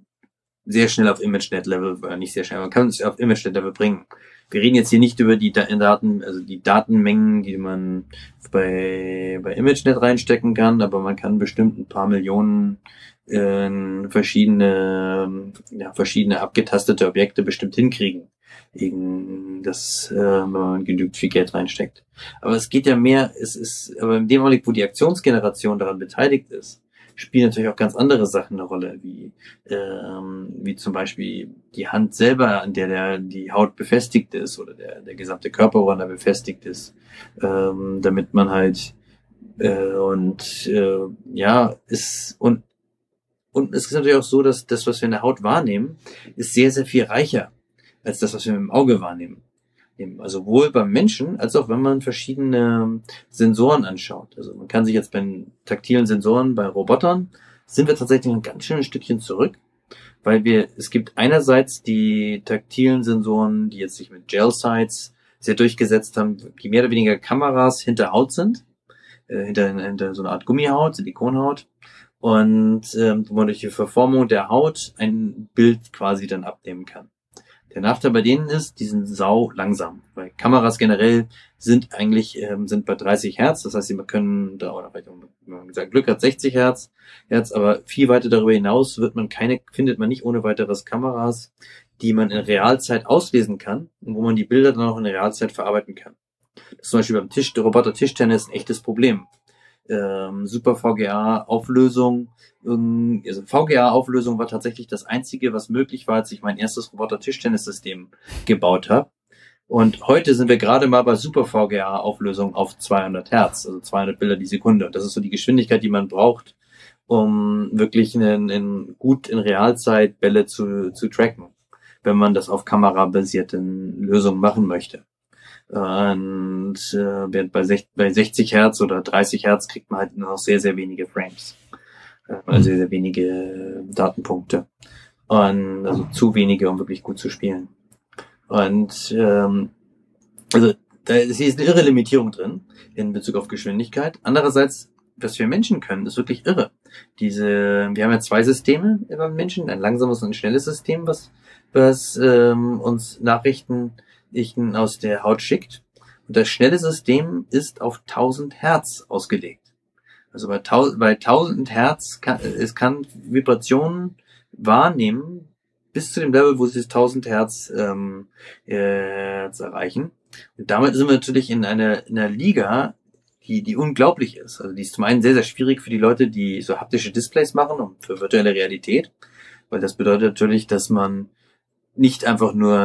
sehr schnell auf ImageNet-Level, äh, nicht sehr schnell, man kann es auf ImageNet-Level bringen. Wir reden jetzt hier nicht über die Daten, also die Datenmengen, die man bei, bei ImageNet reinstecken kann, aber man kann bestimmt ein paar Millionen äh, verschiedene, ja, verschiedene abgetastete Objekte bestimmt hinkriegen. Das, äh, wenn man genügend viel Geld reinsteckt. Aber es geht ja mehr, es ist, aber in dem Augenblick, wo die Aktionsgeneration daran beteiligt ist, spielen natürlich auch ganz andere Sachen eine Rolle, wie, ähm, wie zum Beispiel die Hand selber, an der, der die Haut befestigt ist oder der, der gesamte Körperwander befestigt ist, ähm, damit man halt äh, und äh, ja, ist und und es ist natürlich auch so, dass das, was wir in der Haut wahrnehmen, ist sehr, sehr viel reicher als das, was wir mit dem Auge wahrnehmen. Also sowohl beim Menschen als auch wenn man verschiedene Sensoren anschaut. Also man kann sich jetzt bei taktilen Sensoren bei Robotern sind wir tatsächlich ein ganz schönes Stückchen zurück, weil wir es gibt einerseits die taktilen Sensoren, die jetzt sich mit Gel Sites sehr durchgesetzt haben, die mehr oder weniger Kameras hinter Haut sind, äh, hinter, hinter so einer Art Gummihaut, Silikonhaut und ähm, wo man durch die Verformung der Haut ein Bild quasi dann abnehmen kann. Der Nachteil bei denen ist, die sind sau langsam, weil Kameras generell sind eigentlich ähm, sind bei 30 Hertz, das heißt, sie können da oder vielleicht, man gesagt Glück hat 60 Hertz, Hertz, aber viel weiter darüber hinaus wird man keine findet man nicht ohne weiteres Kameras, die man in Realzeit auslesen kann und wo man die Bilder dann auch in Realzeit verarbeiten kann. Das ist zum Beispiel beim Tisch, der Roboter Tischtennis ein echtes Problem ähm, Super VGA-Auflösung. Also VGA-Auflösung war tatsächlich das einzige, was möglich war, als ich mein erstes Roboter-Tischtennis-System gebaut habe. Und heute sind wir gerade mal bei Super VGA-Auflösung auf 200 Hertz, also 200 Bilder die Sekunde. Das ist so die Geschwindigkeit, die man braucht, um wirklich in, in, gut in Realzeit Bälle zu, zu tracken, wenn man das auf kamerabasierten Lösungen machen möchte. Und äh, bei, 60, bei 60 Hertz oder 30 Hertz kriegt man halt noch sehr, sehr wenige Frames. Äh, also sehr, sehr wenige Datenpunkte. Und also zu wenige, um wirklich gut zu spielen. Und ähm, also da ist eine irre Limitierung drin in Bezug auf Geschwindigkeit. Andererseits, was wir Menschen können, ist wirklich irre. Diese, wir haben ja zwei Systeme beim Menschen, ein langsames und ein schnelles System, was, was ähm, uns Nachrichten ihn aus der Haut schickt. Und das schnelle System ist auf 1000 Hertz ausgelegt. Also bei, 1000, bei 1000 Hertz kann es kann Vibrationen wahrnehmen bis zu dem Level, wo sie 1000 Hertz ähm, äh, erreichen. Und damit sind wir natürlich in einer, in einer Liga, die, die unglaublich ist. Also die ist zum einen sehr, sehr schwierig für die Leute, die so haptische Displays machen und für virtuelle Realität. Weil das bedeutet natürlich, dass man nicht einfach nur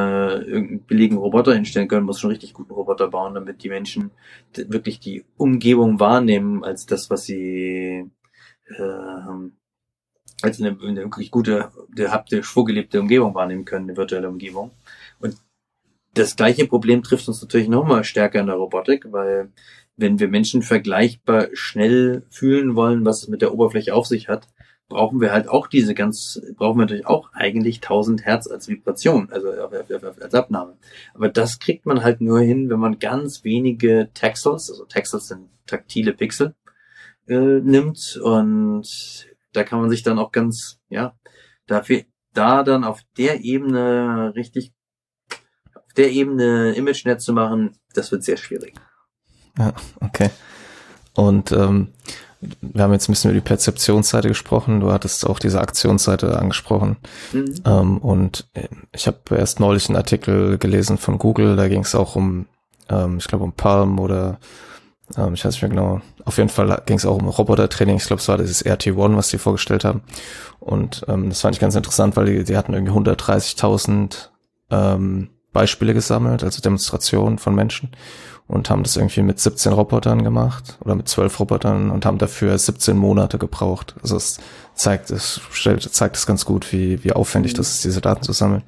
irgendeinen billigen Roboter hinstellen können, muss schon richtig guten Roboter bauen, damit die Menschen wirklich die Umgebung wahrnehmen als das, was sie äh, als eine, eine wirklich gute, der haptisch vorgelebte Umgebung wahrnehmen können, eine virtuelle Umgebung. Und das gleiche Problem trifft uns natürlich nochmal stärker in der Robotik, weil wenn wir Menschen vergleichbar schnell fühlen wollen, was es mit der Oberfläche auf sich hat, brauchen wir halt auch diese ganz, brauchen wir natürlich auch eigentlich 1000 Hertz als Vibration, also als Abnahme. Aber das kriegt man halt nur hin, wenn man ganz wenige Texels, also Texels sind taktile Pixel, äh, nimmt und da kann man sich dann auch ganz, ja, dafür, da dann auf der Ebene richtig, auf der Ebene ImageNet zu machen, das wird sehr schwierig. Ja, okay. Und ähm, wir haben jetzt ein bisschen über die Perzeptionsseite gesprochen. Du hattest auch diese Aktionsseite angesprochen. Mhm. Ähm, und äh, ich habe erst neulich einen Artikel gelesen von Google. Da ging es auch um, ähm, ich glaube, um Palm oder ähm, ich weiß nicht mehr genau. Auf jeden Fall ging es auch um Robotertraining. Ich glaube, es war dieses RT1, was die vorgestellt haben. Und ähm, das fand ich ganz interessant, weil die, die hatten irgendwie 130.000 ähm, Beispiele gesammelt, also Demonstrationen von Menschen und haben das irgendwie mit 17 Robotern gemacht oder mit 12 Robotern und haben dafür 17 Monate gebraucht. Also es zeigt, es stellt, zeigt es ganz gut, wie, wie aufwendig das ist, diese Daten zu sammeln.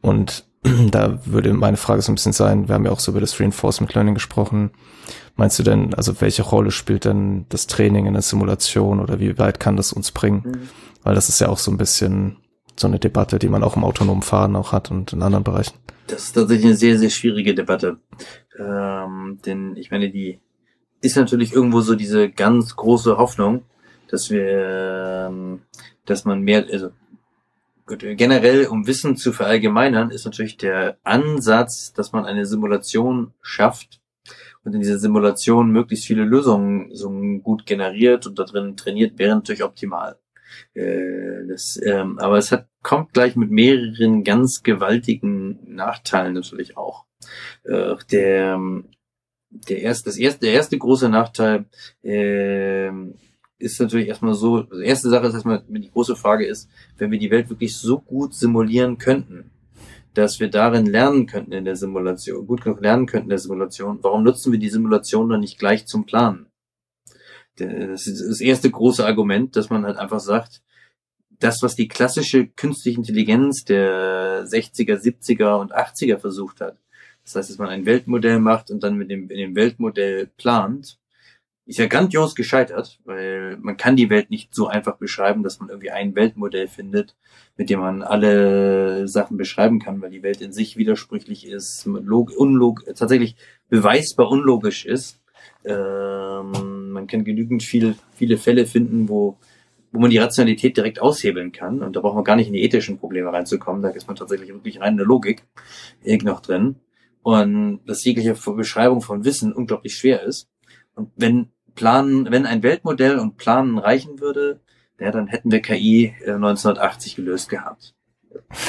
Und da würde meine Frage so ein bisschen sein, wir haben ja auch so über das Reinforcement Learning gesprochen. Meinst du denn, also welche Rolle spielt denn das Training in der Simulation oder wie weit kann das uns bringen? Mhm. Weil das ist ja auch so ein bisschen so eine Debatte, die man auch im autonomen Fahren auch hat und in anderen Bereichen. Das ist tatsächlich eine sehr, sehr schwierige Debatte. Ähm, denn ich meine, die ist natürlich irgendwo so diese ganz große Hoffnung, dass wir, ähm, dass man mehr, also gut, generell, um Wissen zu verallgemeinern, ist natürlich der Ansatz, dass man eine Simulation schafft und in dieser Simulation möglichst viele Lösungen so gut generiert und da drin trainiert, wäre natürlich optimal. Äh, das, ähm, aber es hat, kommt gleich mit mehreren ganz gewaltigen Nachteilen natürlich auch. Äh, der, der erste, das erste, der erste große Nachteil äh, ist natürlich erstmal so, also erste Sache ist erstmal, die große Frage ist, wenn wir die Welt wirklich so gut simulieren könnten, dass wir darin lernen könnten in der Simulation, gut genug lernen könnten in der Simulation, warum nutzen wir die Simulation dann nicht gleich zum Planen? Das ist das erste große Argument, dass man halt einfach sagt, das, was die klassische künstliche Intelligenz der 60er, 70er und 80er versucht hat, das heißt, dass man ein Weltmodell macht und dann mit dem, in dem Weltmodell plant, ist ja grandios gescheitert, weil man kann die Welt nicht so einfach beschreiben, dass man irgendwie ein Weltmodell findet, mit dem man alle Sachen beschreiben kann, weil die Welt in sich widersprüchlich ist, log unlog tatsächlich beweisbar unlogisch ist. Ähm, man kann genügend viel, viele Fälle finden, wo, wo man die Rationalität direkt aushebeln kann. Und da braucht man gar nicht in die ethischen Probleme reinzukommen. Da ist man tatsächlich wirklich rein in der Logik noch drin. Und dass jegliche Beschreibung von Wissen unglaublich schwer ist. Und wenn Planen, wenn ein Weltmodell und Planen reichen würde, ja, dann hätten wir KI 1980 äh, gelöst gehabt.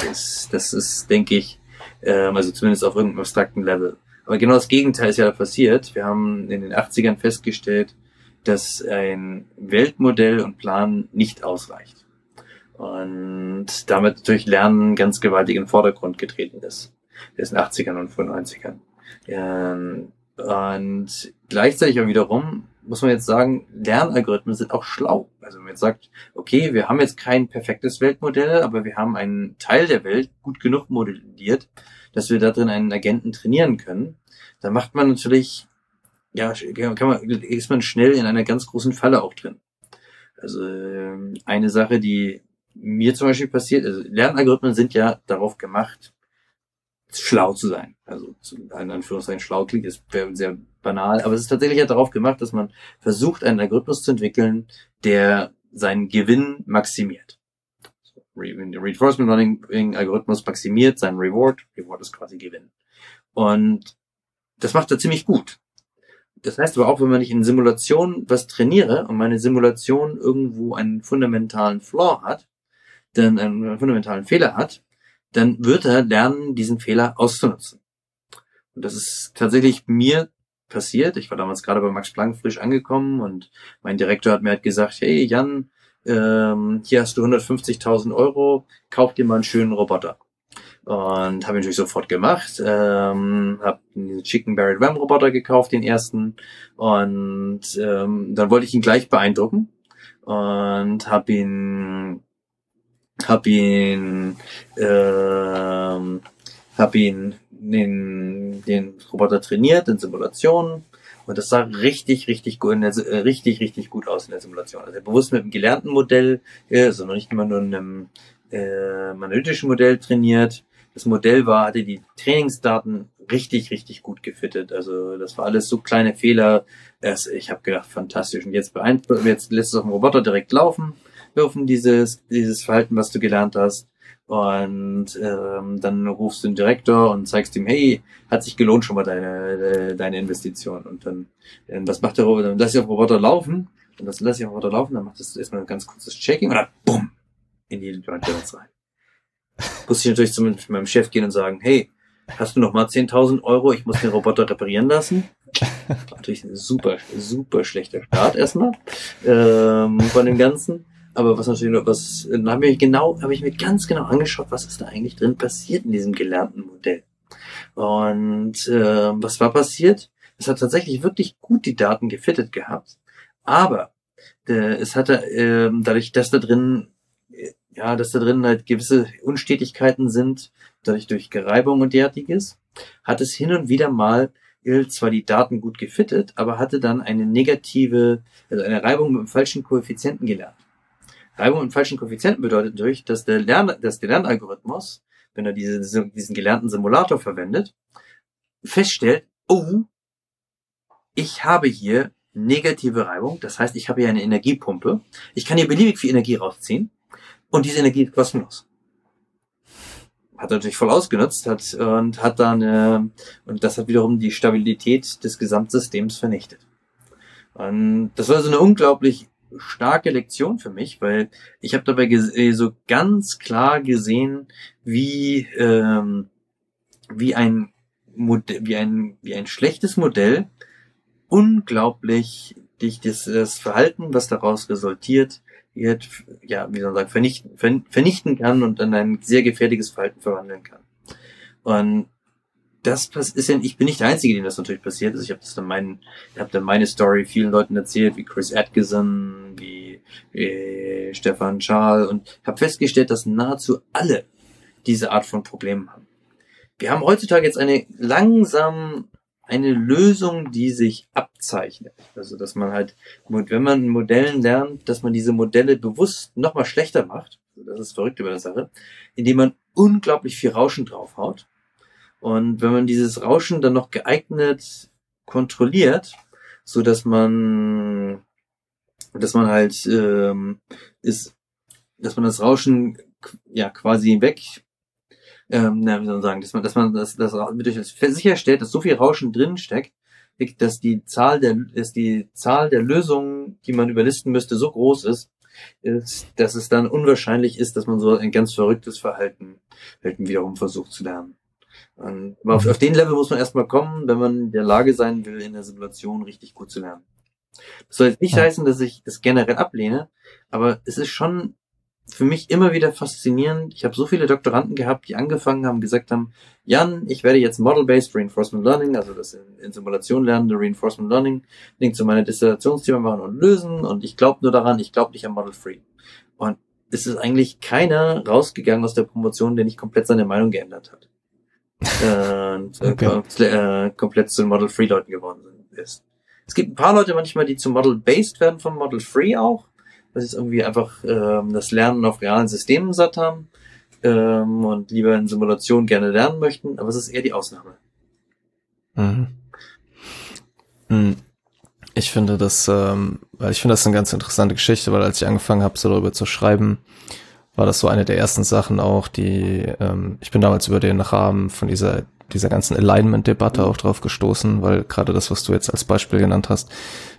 Das, das ist, denke ich, ähm, also zumindest auf irgendeinem abstrakten Level. Aber genau das Gegenteil ist ja passiert. Wir haben in den 80ern festgestellt, dass ein Weltmodell und Plan nicht ausreicht. Und damit durch Lernen ganz gewaltig in den Vordergrund getreten ist. Das in den 80ern und 95ern. Ähm, und gleichzeitig auch wiederum muss man jetzt sagen, Lernalgorithmen sind auch schlau. Also wenn man jetzt sagt, okay, wir haben jetzt kein perfektes Weltmodell, aber wir haben einen Teil der Welt gut genug modelliert, dass wir da drin einen Agenten trainieren können, dann macht man natürlich, ja, kann man, ist man schnell in einer ganz großen Falle auch drin. Also ähm, eine Sache, die mir zum Beispiel passiert, also Lernalgorithmen sind ja darauf gemacht, schlau zu sein. Also in Anführungszeichen schlau klingt, ist sehr banal, aber es ist tatsächlich ja darauf gemacht, dass man versucht, einen Algorithmus zu entwickeln, der seinen Gewinn maximiert. Reinforcement Learning Algorithmus maximiert seinen Reward. Reward ist quasi Gewinn. Und das macht er ziemlich gut. Das heißt aber auch, wenn man nicht in Simulation was trainiere und meine Simulation irgendwo einen fundamentalen Flaw hat, dann einen fundamentalen Fehler hat, dann wird er lernen, diesen Fehler auszunutzen. Und das ist tatsächlich mir passiert. Ich war damals gerade bei Max Planck frisch angekommen und mein Direktor hat mir halt gesagt, hey Jan, ähm, hier hast du 150.000 Euro, kauf dir mal einen schönen Roboter. Und habe natürlich sofort gemacht. Ähm, habe den Chicken Barrett Ram Roboter gekauft, den ersten. Und ähm, dann wollte ich ihn gleich beeindrucken und habe ihn, habe ihn, ähm, habe ihn den, den Roboter trainiert in Simulationen und das sah richtig, richtig gut, der, äh, richtig, richtig gut aus in der Simulation. Also bewusst mit einem gelernten Modell, äh, sondern nicht immer nur einem äh, analytischen Modell trainiert. Das Modell war, hatte die Trainingsdaten richtig, richtig gut gefittet. Also das war alles so kleine Fehler. Das, ich habe gedacht, fantastisch. Und jetzt, jetzt lässt es auf dem Roboter direkt laufen, laufen dieses, dieses Verhalten, was du gelernt hast. Und ähm, dann rufst du den Direktor und zeigst ihm, hey, hat sich gelohnt schon mal deine, deine Investition. Und dann, dann was macht der Roboter? Dann lass ich auf Roboter laufen. Und das lass ich auf Roboter laufen, dann macht das erstmal ein ganz kurzes Checking und dann bumm, in die Joint rein. Muss ich natürlich zu meinem Chef gehen und sagen, hey, hast du noch mal 10.000 Euro, ich muss den Roboter reparieren lassen. Natürlich ein super, super schlechter Start erstmal ähm, von dem Ganzen. Aber was natürlich noch, was, dann habe ich genau, habe ich mir ganz genau angeschaut, was ist da eigentlich drin passiert in diesem gelernten Modell. Und äh, was war passiert? Es hat tatsächlich wirklich gut die Daten gefittet gehabt, aber äh, es hatte äh, dadurch, dass da drin äh, ja, dass da drin halt gewisse Unstetigkeiten sind, dadurch durch Gereibung und derartiges, hat es hin und wieder mal zwar die Daten gut gefittet, aber hatte dann eine negative, also eine Reibung mit dem falschen Koeffizienten gelernt. Reibung im falschen Koeffizienten bedeutet natürlich, dass der, Lern dass der Lernalgorithmus, wenn er diese, diesen gelernten Simulator verwendet, feststellt, oh, ich habe hier negative Reibung, das heißt, ich habe hier eine Energiepumpe, ich kann hier beliebig viel Energie rausziehen und diese Energie ist kostenlos. Hat er natürlich voll ausgenutzt hat, und hat dann, äh, und das hat wiederum die Stabilität des Gesamtsystems vernichtet. Und das war so eine unglaublich starke Lektion für mich, weil ich habe dabei äh, so ganz klar gesehen, wie ähm, wie ein Modell, wie ein wie ein schlechtes Modell unglaublich dich das, das Verhalten, was daraus resultiert, wird, ja, wie soll man sagen, vernichten, vernichten kann und dann ein sehr gefährliches Verhalten verwandeln kann. Und das ist ja, ich bin nicht der Einzige, dem das natürlich passiert ist. Ich habe das dann meinen, habe dann meine Story vielen Leuten erzählt, wie Chris Atkinson, wie äh, Stefan Schaal und habe festgestellt, dass nahezu alle diese Art von Problemen haben. Wir haben heutzutage jetzt eine langsam eine Lösung, die sich abzeichnet. Also, dass man halt, wenn man Modellen lernt, dass man diese Modelle bewusst nochmal schlechter macht. Das ist verrückt über der Sache. Indem man unglaublich viel Rauschen draufhaut und wenn man dieses Rauschen dann noch geeignet kontrolliert, so dass man, dass man halt ähm, ist, dass man das Rauschen ja quasi weg, ähm, na, wie soll man sagen, dass man, dass man das, das sicherstellt, dass so viel Rauschen drin steckt, dass die Zahl der, dass die Zahl der Lösungen, die man überlisten müsste, so groß ist, ist, dass es dann unwahrscheinlich ist, dass man so ein ganz verrücktes Verhalten, Verhalten wiederum versucht zu lernen. Und, aber auf, auf den Level muss man erstmal kommen, wenn man in der Lage sein will, in der Simulation richtig gut zu lernen. Das soll jetzt nicht ja. heißen, dass ich das generell ablehne, aber es ist schon für mich immer wieder faszinierend. Ich habe so viele Doktoranden gehabt, die angefangen haben, gesagt haben, Jan, ich werde jetzt Model-Based Reinforcement Learning, also das in, in Simulation lernende Reinforcement Learning, Link zu meiner Dissertationsthema machen und lösen und ich glaube nur daran, ich glaube nicht an Model Free. Und es ist eigentlich keiner rausgegangen aus der Promotion, der nicht komplett seine Meinung geändert hat und äh, okay. äh, komplett zu Model Free Leuten geworden ist. Es gibt ein paar Leute manchmal, die zu Model Based werden von Model Free auch, weil sie irgendwie einfach ähm, das Lernen auf realen Systemen satt haben ähm, und lieber in Simulation gerne lernen möchten, aber es ist eher die Ausnahme. Mhm. mhm. Ich finde das, ähm, ich finde das eine ganz interessante Geschichte, weil als ich angefangen habe, so darüber zu schreiben, war das so eine der ersten Sachen auch, die ähm, ich bin damals über den Rahmen von dieser dieser ganzen Alignment-Debatte auch drauf gestoßen, weil gerade das, was du jetzt als Beispiel genannt hast,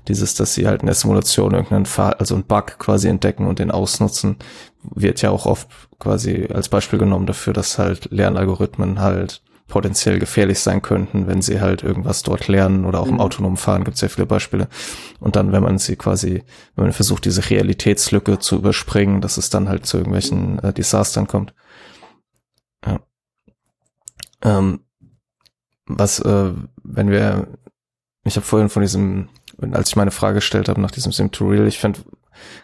dieses, dass sie halt in der Simulation irgendeinen Fall, also einen Bug quasi entdecken und den ausnutzen, wird ja auch oft quasi als Beispiel genommen dafür, dass halt Lernalgorithmen halt potenziell gefährlich sein könnten, wenn sie halt irgendwas dort lernen oder auch mhm. im autonomen Fahren gibt es sehr viele Beispiele. Und dann, wenn man sie quasi, wenn man versucht, diese Realitätslücke zu überspringen, dass es dann halt zu irgendwelchen äh, Desastern kommt. Ja. Ähm, was, äh, wenn wir, ich habe vorhin von diesem, als ich meine Frage gestellt habe nach diesem Sim to Real, ich finde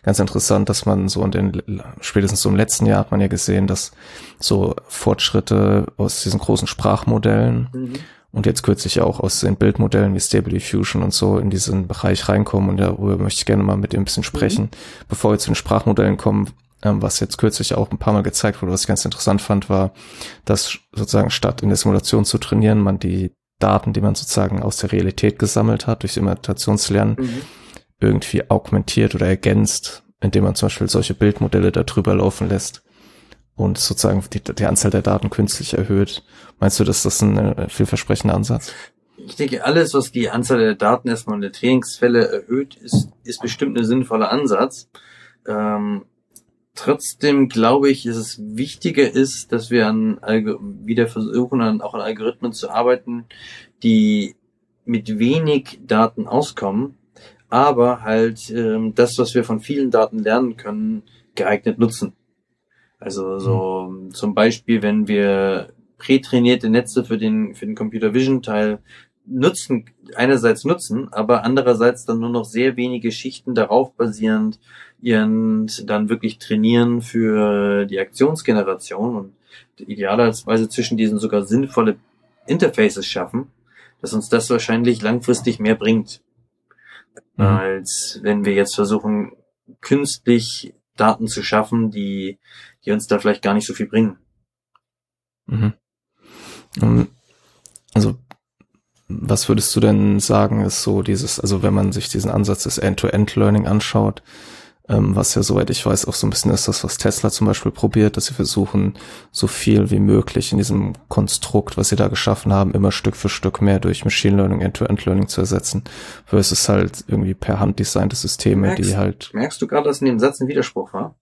ganz interessant, dass man so in den, spätestens so im letzten Jahr hat man ja gesehen, dass so Fortschritte aus diesen großen Sprachmodellen mhm. und jetzt kürzlich auch aus den Bildmodellen wie Stable Diffusion und so in diesen Bereich reinkommen und darüber möchte ich gerne mal mit dir ein bisschen sprechen. Mhm. Bevor wir zu den Sprachmodellen kommen, ähm, was jetzt kürzlich auch ein paar Mal gezeigt wurde, was ich ganz interessant fand, war, dass sozusagen statt in der Simulation zu trainieren, man die Daten, die man sozusagen aus der Realität gesammelt hat, durch Imitationslernen, mhm. Irgendwie augmentiert oder ergänzt, indem man zum Beispiel solche Bildmodelle darüber laufen lässt und sozusagen die, die Anzahl der Daten künstlich erhöht. Meinst du, dass das ein äh, vielversprechender Ansatz? Ich denke, alles, was die Anzahl der Daten erstmal in der Trainingsfälle erhöht, ist, ist bestimmt ein sinnvoller Ansatz. Ähm, Trotzdem glaube ich, dass es wichtiger ist, dass wir an wieder versuchen, an, auch an Algorithmen zu arbeiten, die mit wenig Daten auskommen, aber halt ähm, das, was wir von vielen Daten lernen können, geeignet nutzen. Also so mhm. zum Beispiel, wenn wir prätrainierte Netze für den für den Computer Vision Teil nutzen, einerseits nutzen, aber andererseits dann nur noch sehr wenige Schichten darauf basierend ihren dann wirklich trainieren für die Aktionsgeneration und idealerweise zwischen diesen sogar sinnvolle Interfaces schaffen, dass uns das wahrscheinlich langfristig mehr bringt, mhm. als wenn wir jetzt versuchen, künstlich Daten zu schaffen, die, die uns da vielleicht gar nicht so viel bringen. Mhm. Also was würdest du denn sagen, ist so dieses, also wenn man sich diesen Ansatz des End-to-End-Learning anschaut, ähm, was ja soweit ich weiß auch so ein bisschen ist das, was Tesla zum Beispiel probiert, dass sie versuchen, so viel wie möglich in diesem Konstrukt, was sie da geschaffen haben, immer Stück für Stück mehr durch Machine Learning, End-to-End-Learning zu ersetzen, versus halt irgendwie per Hand designte Systeme, merkst, die halt. Merkst du gerade, dass in dem Satz ein Widerspruch war?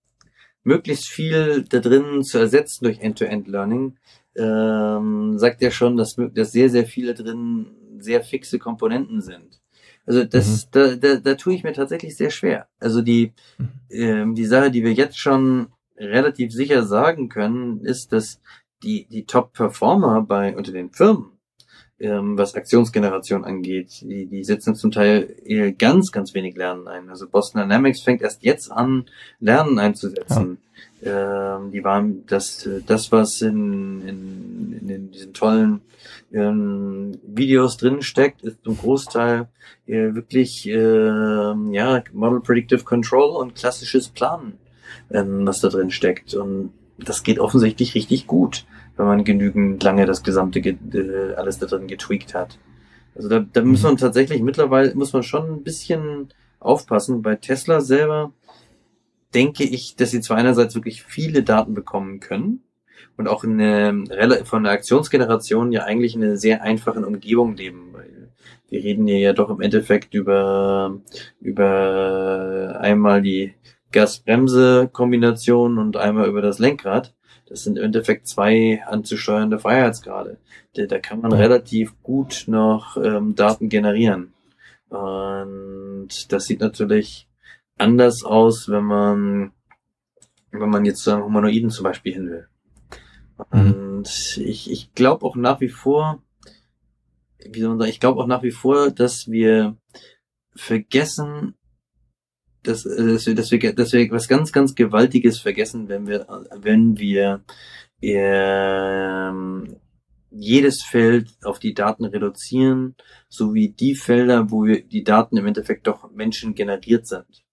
Möglichst viel da drin zu ersetzen durch End-to-End-Learning, ähm, sagt ja schon, dass, dass sehr, sehr viele drin sehr fixe Komponenten sind. Also das, mhm. da, da, da tue ich mir tatsächlich sehr schwer. Also die, mhm. ähm, die Sache, die wir jetzt schon relativ sicher sagen können, ist, dass die, die Top-Performer bei unter den Firmen, ähm, was Aktionsgeneration angeht, die, die setzen zum Teil eher ganz, ganz wenig Lernen ein. Also Boston Dynamics fängt erst jetzt an, Lernen einzusetzen. Ja. Ähm, die waren das, das was in, in, in diesen tollen ähm, Videos drin steckt, ist zum Großteil äh, wirklich äh, ja Model Predictive Control und klassisches Planen, ähm, was da drin steckt. Und das geht offensichtlich richtig gut, wenn man genügend lange das gesamte äh, alles da drin getweakt hat. Also da, da muss man tatsächlich mittlerweile muss man schon ein bisschen aufpassen. Bei Tesla selber denke ich, dass sie zwar einerseits wirklich viele Daten bekommen können, und auch in eine, von der Aktionsgeneration ja eigentlich in einer sehr einfachen Umgebung leben. Wir reden hier ja doch im Endeffekt über, über einmal die Gas-Bremse-Kombination und einmal über das Lenkrad. Das sind im Endeffekt zwei anzusteuernde Freiheitsgrade. Da, da kann man relativ gut noch ähm, Daten generieren. Und das sieht natürlich anders aus, wenn man, wenn man jetzt zu einem Humanoiden zum Beispiel hin will. Mhm. Und ich, ich glaube auch nach wie vor, wie soll man sagen, ich glaube auch nach wie vor, dass wir vergessen, dass, dass, wir, dass, wir, dass wir was ganz, ganz Gewaltiges vergessen, wenn wir, wenn wir ähm, jedes Feld auf die Daten reduzieren, sowie die Felder, wo wir die Daten im Endeffekt doch Menschen generiert sind.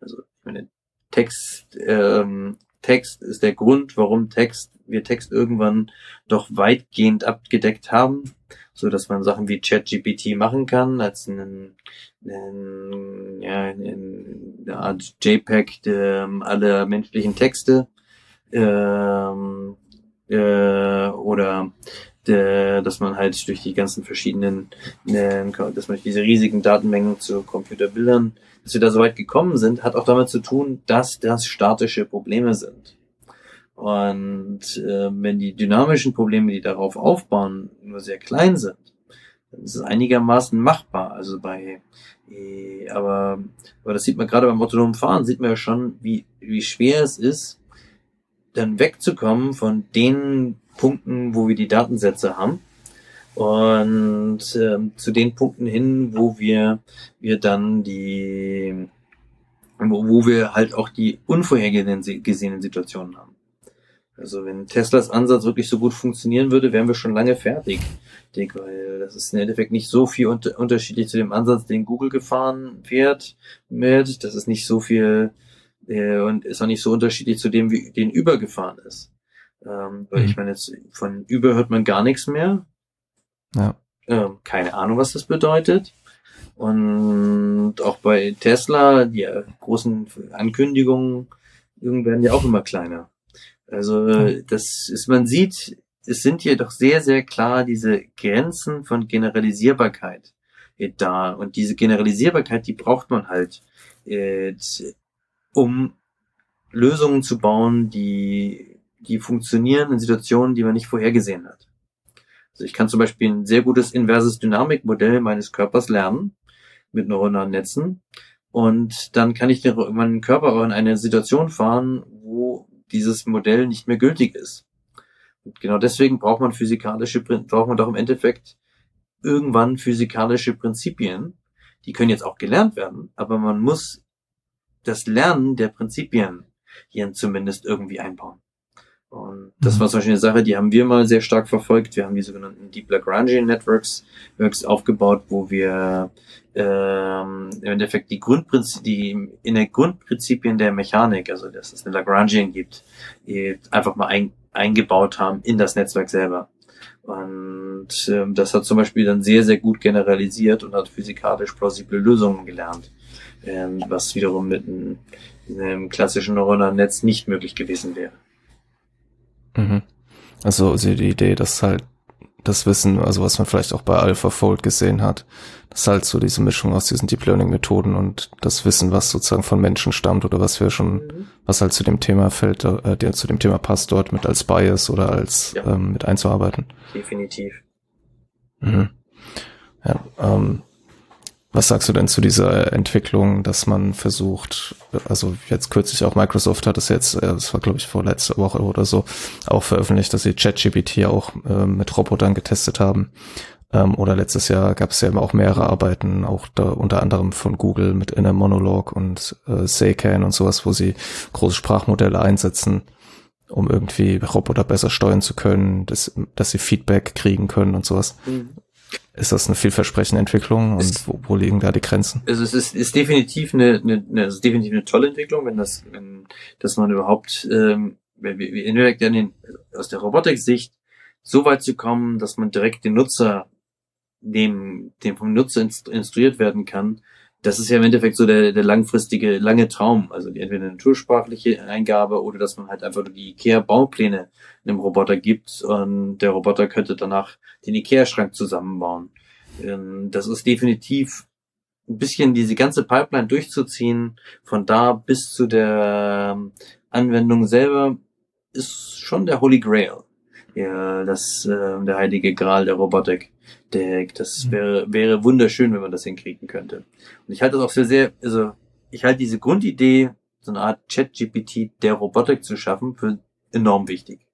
Also ich meine, Text, ähm, Text ist der Grund, warum Text, wir Text irgendwann doch weitgehend abgedeckt haben, so dass man Sachen wie ChatGPT machen kann, als einen, einen, ja, eine Art JPEG ähm, aller menschlichen Texte, ähm, äh, oder der, dass man halt durch die ganzen verschiedenen, äh, dass man diese riesigen Datenmengen zu Computerbildern, dass wir da so weit gekommen sind, hat auch damit zu tun, dass das statische Probleme sind. Und äh, wenn die dynamischen Probleme, die darauf aufbauen, nur sehr klein sind, dann ist es einigermaßen machbar. Also bei, äh, aber, aber das sieht man gerade beim autonomen Fahren, sieht man ja schon, wie, wie schwer es ist, dann wegzukommen von den Punkten, wo wir die Datensätze haben und ähm, zu den Punkten hin, wo wir wir dann die wo, wo wir halt auch die unvorhergesehenen Situationen haben. Also wenn Teslas Ansatz wirklich so gut funktionieren würde, wären wir schon lange fertig, Dick, weil das ist im Endeffekt nicht so viel unter unterschiedlich zu dem Ansatz, den Google gefahren wird mit. Das ist nicht so viel äh, und ist auch nicht so unterschiedlich zu dem, wie den Uber gefahren ist. Ähm, weil mhm. ich meine, jetzt von Uber hört man gar nichts mehr. Ja. Ähm, keine Ahnung, was das bedeutet. Und auch bei Tesla, die großen Ankündigungen werden ja auch immer kleiner. Also das ist, man sieht, es sind hier doch sehr, sehr klar diese Grenzen von Generalisierbarkeit da. Und diese Generalisierbarkeit, die braucht man halt, äh, um Lösungen zu bauen, die, die funktionieren in Situationen, die man nicht vorhergesehen hat. Also ich kann zum Beispiel ein sehr gutes inverses Dynamikmodell meines Körpers lernen mit neuronalen Netzen. Und dann kann ich den, meinen Körper in eine Situation fahren, wo dieses Modell nicht mehr gültig ist. Und genau deswegen braucht man physikalische, braucht man doch im Endeffekt irgendwann physikalische Prinzipien. Die können jetzt auch gelernt werden, aber man muss das Lernen der Prinzipien hier zumindest irgendwie einbauen. Und das mhm. war zum Beispiel eine Sache, die haben wir mal sehr stark verfolgt. Wir haben die sogenannten Deep Lagrangian Networks Works aufgebaut, wo wir ähm, im Endeffekt die Grundprinzipien, die in der Grundprinzipien der Mechanik, also dass es eine Lagrangian gibt, einfach mal ein, eingebaut haben in das Netzwerk selber. Und ähm, das hat zum Beispiel dann sehr, sehr gut generalisiert und hat physikalisch plausible Lösungen gelernt, ähm, was wiederum mit einem, einem klassischen neuronalen Netz nicht möglich gewesen wäre. Mhm. Also, die Idee, dass halt das Wissen, also was man vielleicht auch bei AlphaFold gesehen hat, das ist halt so diese Mischung aus diesen Deep Learning Methoden und das Wissen, was sozusagen von Menschen stammt oder was wir schon, mhm. was halt zu dem Thema fällt, äh, der zu dem Thema passt, dort mit als Bias oder als ja. ähm, mit einzuarbeiten. Definitiv. Mhm. Ja, ähm, was sagst du denn zu dieser Entwicklung, dass man versucht, also jetzt kürzlich auch Microsoft hat es jetzt, äh, das war glaube ich vor letzter Woche oder so, auch veröffentlicht, dass sie ChatGPT auch äh, mit Robotern getestet haben. Ähm, oder letztes Jahr gab es ja auch mehrere Arbeiten, auch da unter anderem von Google mit Inner Monologue und äh, Saycan und sowas, wo sie große Sprachmodelle einsetzen, um irgendwie Roboter besser steuern zu können, dass, dass sie Feedback kriegen können und sowas. Mhm. Ist das eine vielversprechende Entwicklung und wo, wo, liegen da die Grenzen? Also es ist, ist definitiv eine, eine, eine, ist definitiv eine tolle Entwicklung, wenn das, wenn, dass man überhaupt, ähm, wenn wir indirekt den, aus der Robotik-Sicht so weit zu kommen, dass man direkt den Nutzer, dem, dem vom Nutzer instruiert werden kann, das ist ja im Endeffekt so der, der langfristige, lange Traum. Also die, entweder eine natursprachliche Eingabe oder dass man halt einfach die IKEA-Baupläne einem Roboter gibt und der Roboter könnte danach den IKEA-Schrank zusammenbauen. Ähm, das ist definitiv ein bisschen diese ganze Pipeline durchzuziehen, von da bis zu der ähm, Anwendung selber, ist schon der Holy Grail. Ja, das, äh, der heilige Gral der Robotik. Der, das mhm. wäre, wäre wunderschön, wenn man das hinkriegen könnte. Und ich halte das auch für sehr, also ich halte diese Grundidee, so eine Art Chat-GPT der Robotik zu schaffen, für enorm wichtig.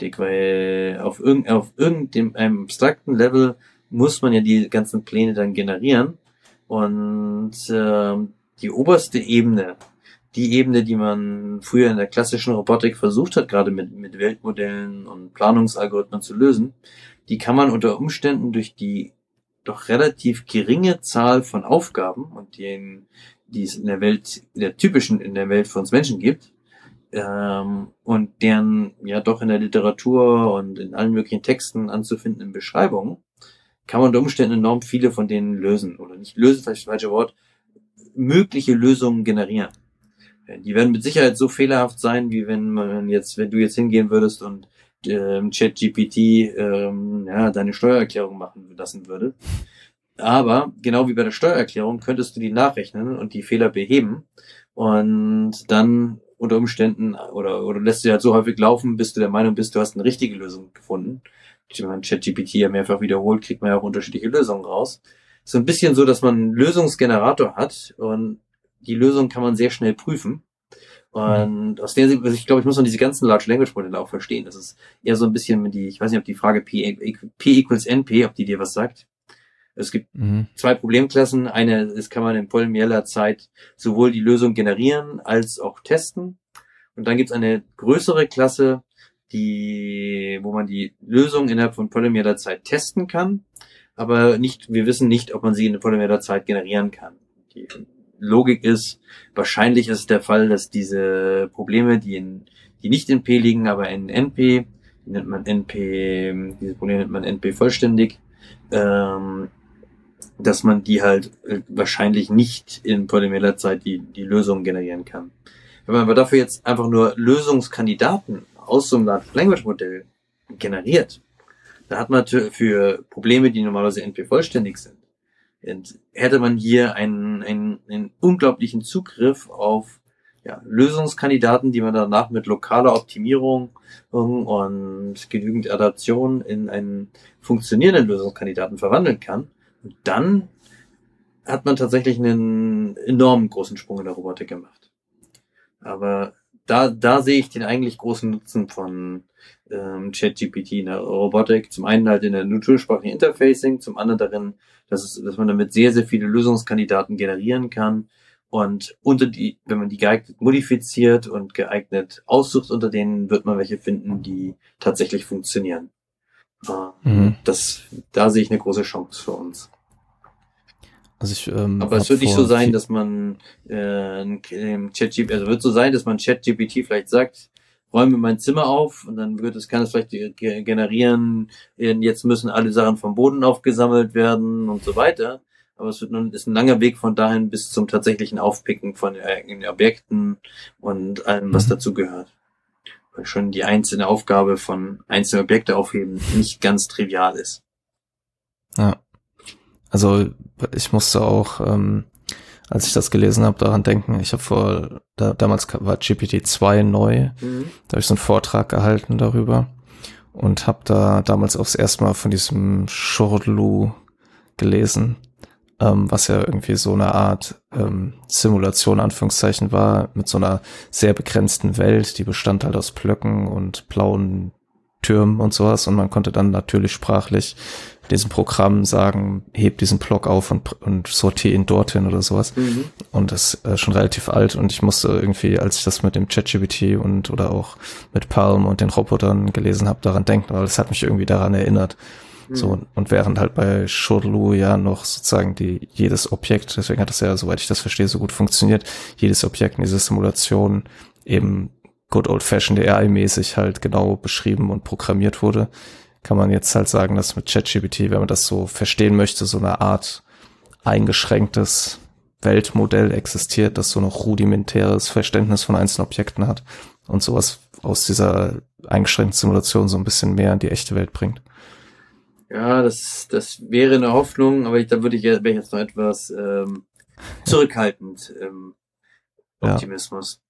Dick, weil auf, irgend, auf irgendeinem abstrakten Level muss man ja die ganzen Pläne dann generieren. Und äh, die oberste Ebene, die Ebene, die man früher in der klassischen Robotik versucht hat, gerade mit, mit Weltmodellen und Planungsalgorithmen zu lösen, die kann man unter Umständen durch die doch relativ geringe Zahl von Aufgaben und den, die es in der Welt, der typischen in der Welt für uns Menschen gibt, ähm, und deren ja doch in der Literatur und in allen möglichen Texten anzufindenden Beschreibungen, kann man unter Umständen enorm viele von denen lösen. Oder nicht lösen, vielleicht das falsche Wort, mögliche Lösungen generieren. Die werden mit Sicherheit so fehlerhaft sein, wie wenn man jetzt, wenn du jetzt hingehen würdest und ähm, ChatGPT ähm, ja, deine Steuererklärung machen lassen würde. Aber genau wie bei der Steuererklärung könntest du die nachrechnen und die Fehler beheben und dann unter Umständen oder, oder lässt du halt so häufig laufen, bis du der Meinung bist, du hast eine richtige Lösung gefunden. Wenn man ChatGPT ja mehrfach wiederholt, kriegt man ja auch unterschiedliche Lösungen raus. So ein bisschen so, dass man einen Lösungsgenerator hat und die Lösung kann man sehr schnell prüfen. Und aus der Sicht, ich glaube, ich muss noch diese ganzen Large Language Modelle auch verstehen. Das ist eher so ein bisschen die, ich weiß nicht, ob die Frage P, P equals NP, ob die dir was sagt. Es gibt mhm. zwei Problemklassen. Eine ist, kann man in polymerieller Zeit sowohl die Lösung generieren als auch testen. Und dann gibt es eine größere Klasse, die, wo man die Lösung innerhalb von polymerieller Zeit testen kann, aber nicht, wir wissen nicht, ob man sie in polymerieller Zeit generieren kann. Die Logik ist, wahrscheinlich ist es der Fall, dass diese Probleme, die in, die nicht in P liegen, aber in NP, die nennt man NP, diese Probleme nennt man NP vollständig, ähm, dass man die halt äh, wahrscheinlich nicht in polymerer Zeit die, die Lösung generieren kann. Wenn man aber dafür jetzt einfach nur Lösungskandidaten aus so einem Language Modell generiert, da hat man für Probleme, die normalerweise NP vollständig sind, hätte man hier einen, einen, einen unglaublichen Zugriff auf ja, Lösungskandidaten, die man danach mit lokaler Optimierung und genügend Adaption in einen funktionierenden Lösungskandidaten verwandeln kann. Und dann hat man tatsächlich einen enormen großen Sprung in der Robotik gemacht. Aber da, da sehe ich den eigentlich großen Nutzen von ähm, ChatGPT in der Robotik. Zum einen halt in der natursprachlichen Interfacing, zum anderen darin, dass, es, dass man damit sehr, sehr viele Lösungskandidaten generieren kann. Und unter die, wenn man die geeignet modifiziert und geeignet aussucht, unter denen wird man welche finden, die tatsächlich funktionieren. Mhm. Das, da sehe ich eine große Chance für uns. Also ich, ähm, Aber es wird nicht so sein, dass man äh, ChatGPT, also wird so sein, dass man ChatGPT vielleicht sagt, räume mein Zimmer auf und dann wird es, kann es vielleicht generieren, jetzt müssen alle Sachen vom Boden aufgesammelt werden und so weiter. Aber es wird nun, ist ein langer Weg von dahin bis zum tatsächlichen Aufpicken von äh, Objekten und allem, was mhm. dazu gehört weil schon die einzelne Aufgabe von einzelnen Objekte aufheben nicht ganz trivial ist. Ja. Also ich musste auch, ähm, als ich das gelesen habe, daran denken, ich habe vor, da, damals war GPT-2 neu, mhm. da habe ich so einen Vortrag gehalten darüber und habe da damals auch das erste Mal von diesem Shortlu gelesen ähm, was ja irgendwie so eine Art ähm, Simulation, Anführungszeichen war, mit so einer sehr begrenzten Welt, die bestand halt aus Blöcken und blauen Türmen und sowas und man konnte dann natürlich sprachlich diesem Programm sagen, heb diesen Block auf und, und sortiere ihn dorthin oder sowas. Mhm. Und das ist äh, schon relativ alt und ich musste irgendwie, als ich das mit dem ChatGPT und oder auch mit Palm und den Robotern gelesen habe, daran denken, weil es hat mich irgendwie daran erinnert. So, mhm. und während halt bei Shortlu ja noch sozusagen die, jedes Objekt, deswegen hat das ja, soweit ich das verstehe, so gut funktioniert, jedes Objekt in dieser Simulation eben good old fashioned AI-mäßig halt genau beschrieben und programmiert wurde, kann man jetzt halt sagen, dass mit ChatGPT, wenn man das so verstehen möchte, so eine Art eingeschränktes Weltmodell existiert, das so noch rudimentäres Verständnis von einzelnen Objekten hat und sowas aus dieser eingeschränkten Simulation so ein bisschen mehr in die echte Welt bringt. Ja, das, das wäre eine Hoffnung, aber ich, da würde ich, wäre ich jetzt noch etwas ähm, zurückhaltend im Optimismus.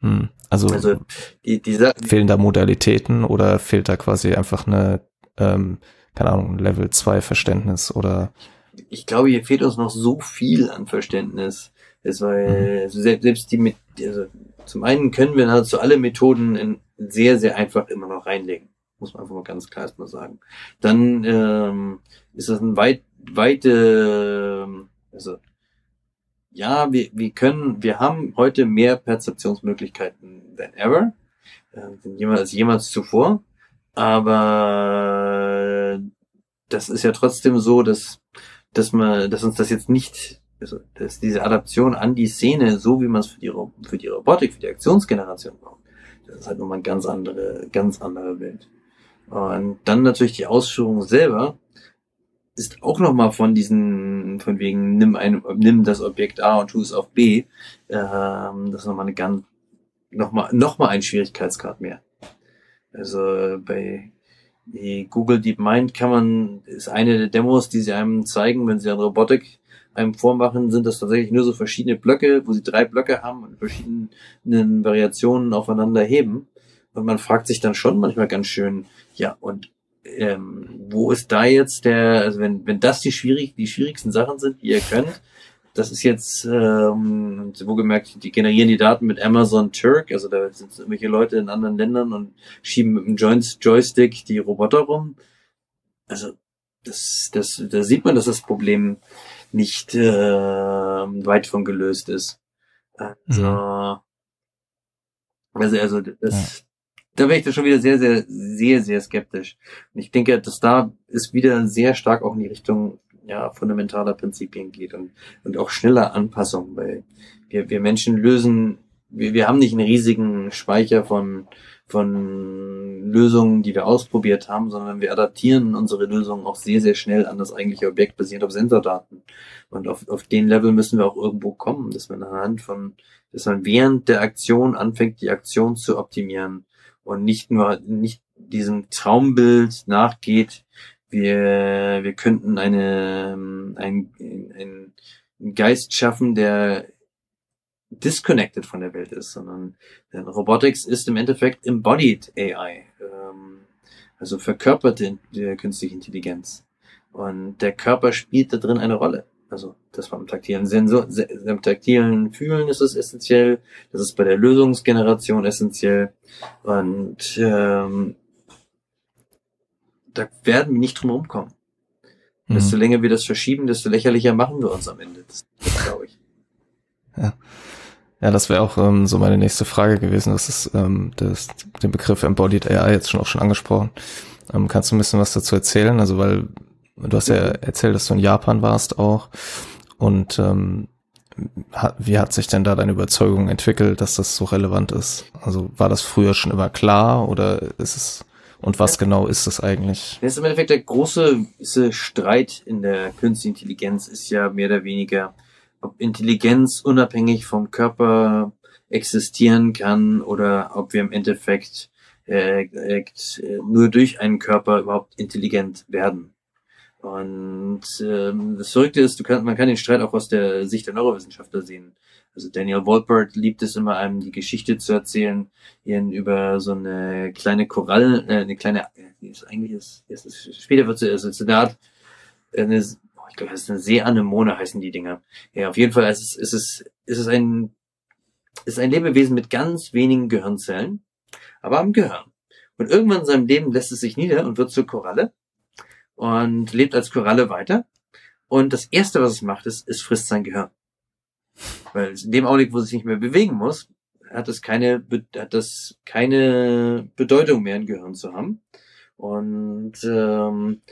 Hm. Also, also die, die fehlen da Modalitäten oder fehlt da quasi einfach eine, ähm, keine Ahnung, Level 2 Verständnis oder? Ich glaube, hier fehlt uns noch so viel an Verständnis. Es weil mhm. selbst, selbst die mit, also zum einen können wir nahezu alle Methoden in sehr, sehr einfach immer noch reinlegen muss man einfach mal ganz klar erstmal sagen. Dann ähm, ist das ein weit, weite, ähm, also ja, wir, wir können, wir haben heute mehr Perzeptionsmöglichkeiten than ever, äh, als jemals zuvor, aber das ist ja trotzdem so, dass, dass man, dass uns das jetzt nicht, also, dass diese Adaption an die Szene, so wie man es für die, für die Robotik, für die Aktionsgeneration braucht, das ist halt nochmal eine ganz andere, ganz andere Welt. Und dann natürlich die Ausführung selber ist auch nochmal von diesen, von wegen, nimm ein, nimm das Objekt A und tu es auf B. Ähm, das ist nochmal eine ganz, nochmal, nochmal ein Schwierigkeitsgrad mehr. Also bei Google DeepMind kann man, ist eine der Demos, die sie einem zeigen, wenn sie an Robotik einem vormachen, sind das tatsächlich nur so verschiedene Blöcke, wo sie drei Blöcke haben und verschiedenen Variationen aufeinander heben. Und man fragt sich dann schon manchmal ganz schön, ja, und ähm, wo ist da jetzt der, also wenn, wenn das die schwierig, die schwierigsten Sachen sind, die ihr könnt, das ist jetzt, ähm, wo gemerkt, die generieren die Daten mit Amazon Turk, also da sind irgendwelche Leute in anderen Ländern und schieben mit dem Joystick die Roboter rum. Also das, das, da sieht man, dass das Problem nicht äh, weit von gelöst ist. Also, mhm. also, also das, da wäre ich da schon wieder sehr, sehr, sehr, sehr skeptisch. Und ich denke, dass da ist wieder sehr stark auch in die Richtung ja, fundamentaler Prinzipien geht und, und auch schneller Anpassung, weil wir, wir Menschen lösen, wir, wir haben nicht einen riesigen Speicher von, von Lösungen, die wir ausprobiert haben, sondern wir adaptieren unsere Lösungen auch sehr, sehr schnell an das eigentliche Objekt, basierend auf Sensordaten. Und auf, auf den Level müssen wir auch irgendwo kommen, dass man anhand von, dass man während der Aktion anfängt, die Aktion zu optimieren und nicht nur, nicht diesem Traumbild nachgeht, wir, wir könnten eine, ein, ein Geist schaffen, der disconnected von der Welt ist, sondern Robotics ist im Endeffekt embodied AI, ähm, also verkörperte künstliche Intelligenz. Und der Körper spielt da drin eine Rolle. Also das beim taktilen Sensor, beim taktilen Fühlen ist es essentiell, das ist bei der Lösungsgeneration essentiell. Und ähm, da werden wir nicht drum rumkommen. Mhm. Desto länger wir das verschieben, desto lächerlicher machen wir uns am Ende. Das, das glaube ich. Ja. Ja, das wäre auch ähm, so meine nächste Frage gewesen. Das ist ähm, das, den Begriff Embodied AI jetzt schon auch schon angesprochen. Ähm, kannst du ein bisschen was dazu erzählen? Also weil du hast ja erzählt, dass du in Japan warst auch. Und ähm, wie hat sich denn da deine Überzeugung entwickelt, dass das so relevant ist? Also war das früher schon immer klar oder ist es und was genau ist das eigentlich? Das ist im Endeffekt der große Streit in der künstlichen Intelligenz ist ja mehr oder weniger ob Intelligenz unabhängig vom Körper existieren kann oder ob wir im Endeffekt äh, äh, nur durch einen Körper überhaupt intelligent werden. Und ähm, das Verrückte ist, du kann, man kann den Streit auch aus der Sicht der Neurowissenschaftler sehen. Also Daniel Wolpert liebt es immer, einem die Geschichte zu erzählen, ihren über so eine kleine Koralle, äh, eine kleine, äh, ist eigentlich ist, ist, ist später wird sie, also eine Art, eine ich glaube, das ist eine Seeanemone heißen die Dinger. Ja, auf jeden Fall ist es, ist es, ist es ein, ist ein Lebewesen mit ganz wenigen Gehirnzellen, aber am Gehirn. Und irgendwann in seinem Leben lässt es sich nieder und wird zur Koralle und lebt als Koralle weiter. Und das erste, was es macht, ist, es frisst sein Gehirn. Weil in dem Augenblick, wo es sich nicht mehr bewegen muss, hat es keine, hat das keine Bedeutung mehr, ein Gehirn zu haben. Und ähm,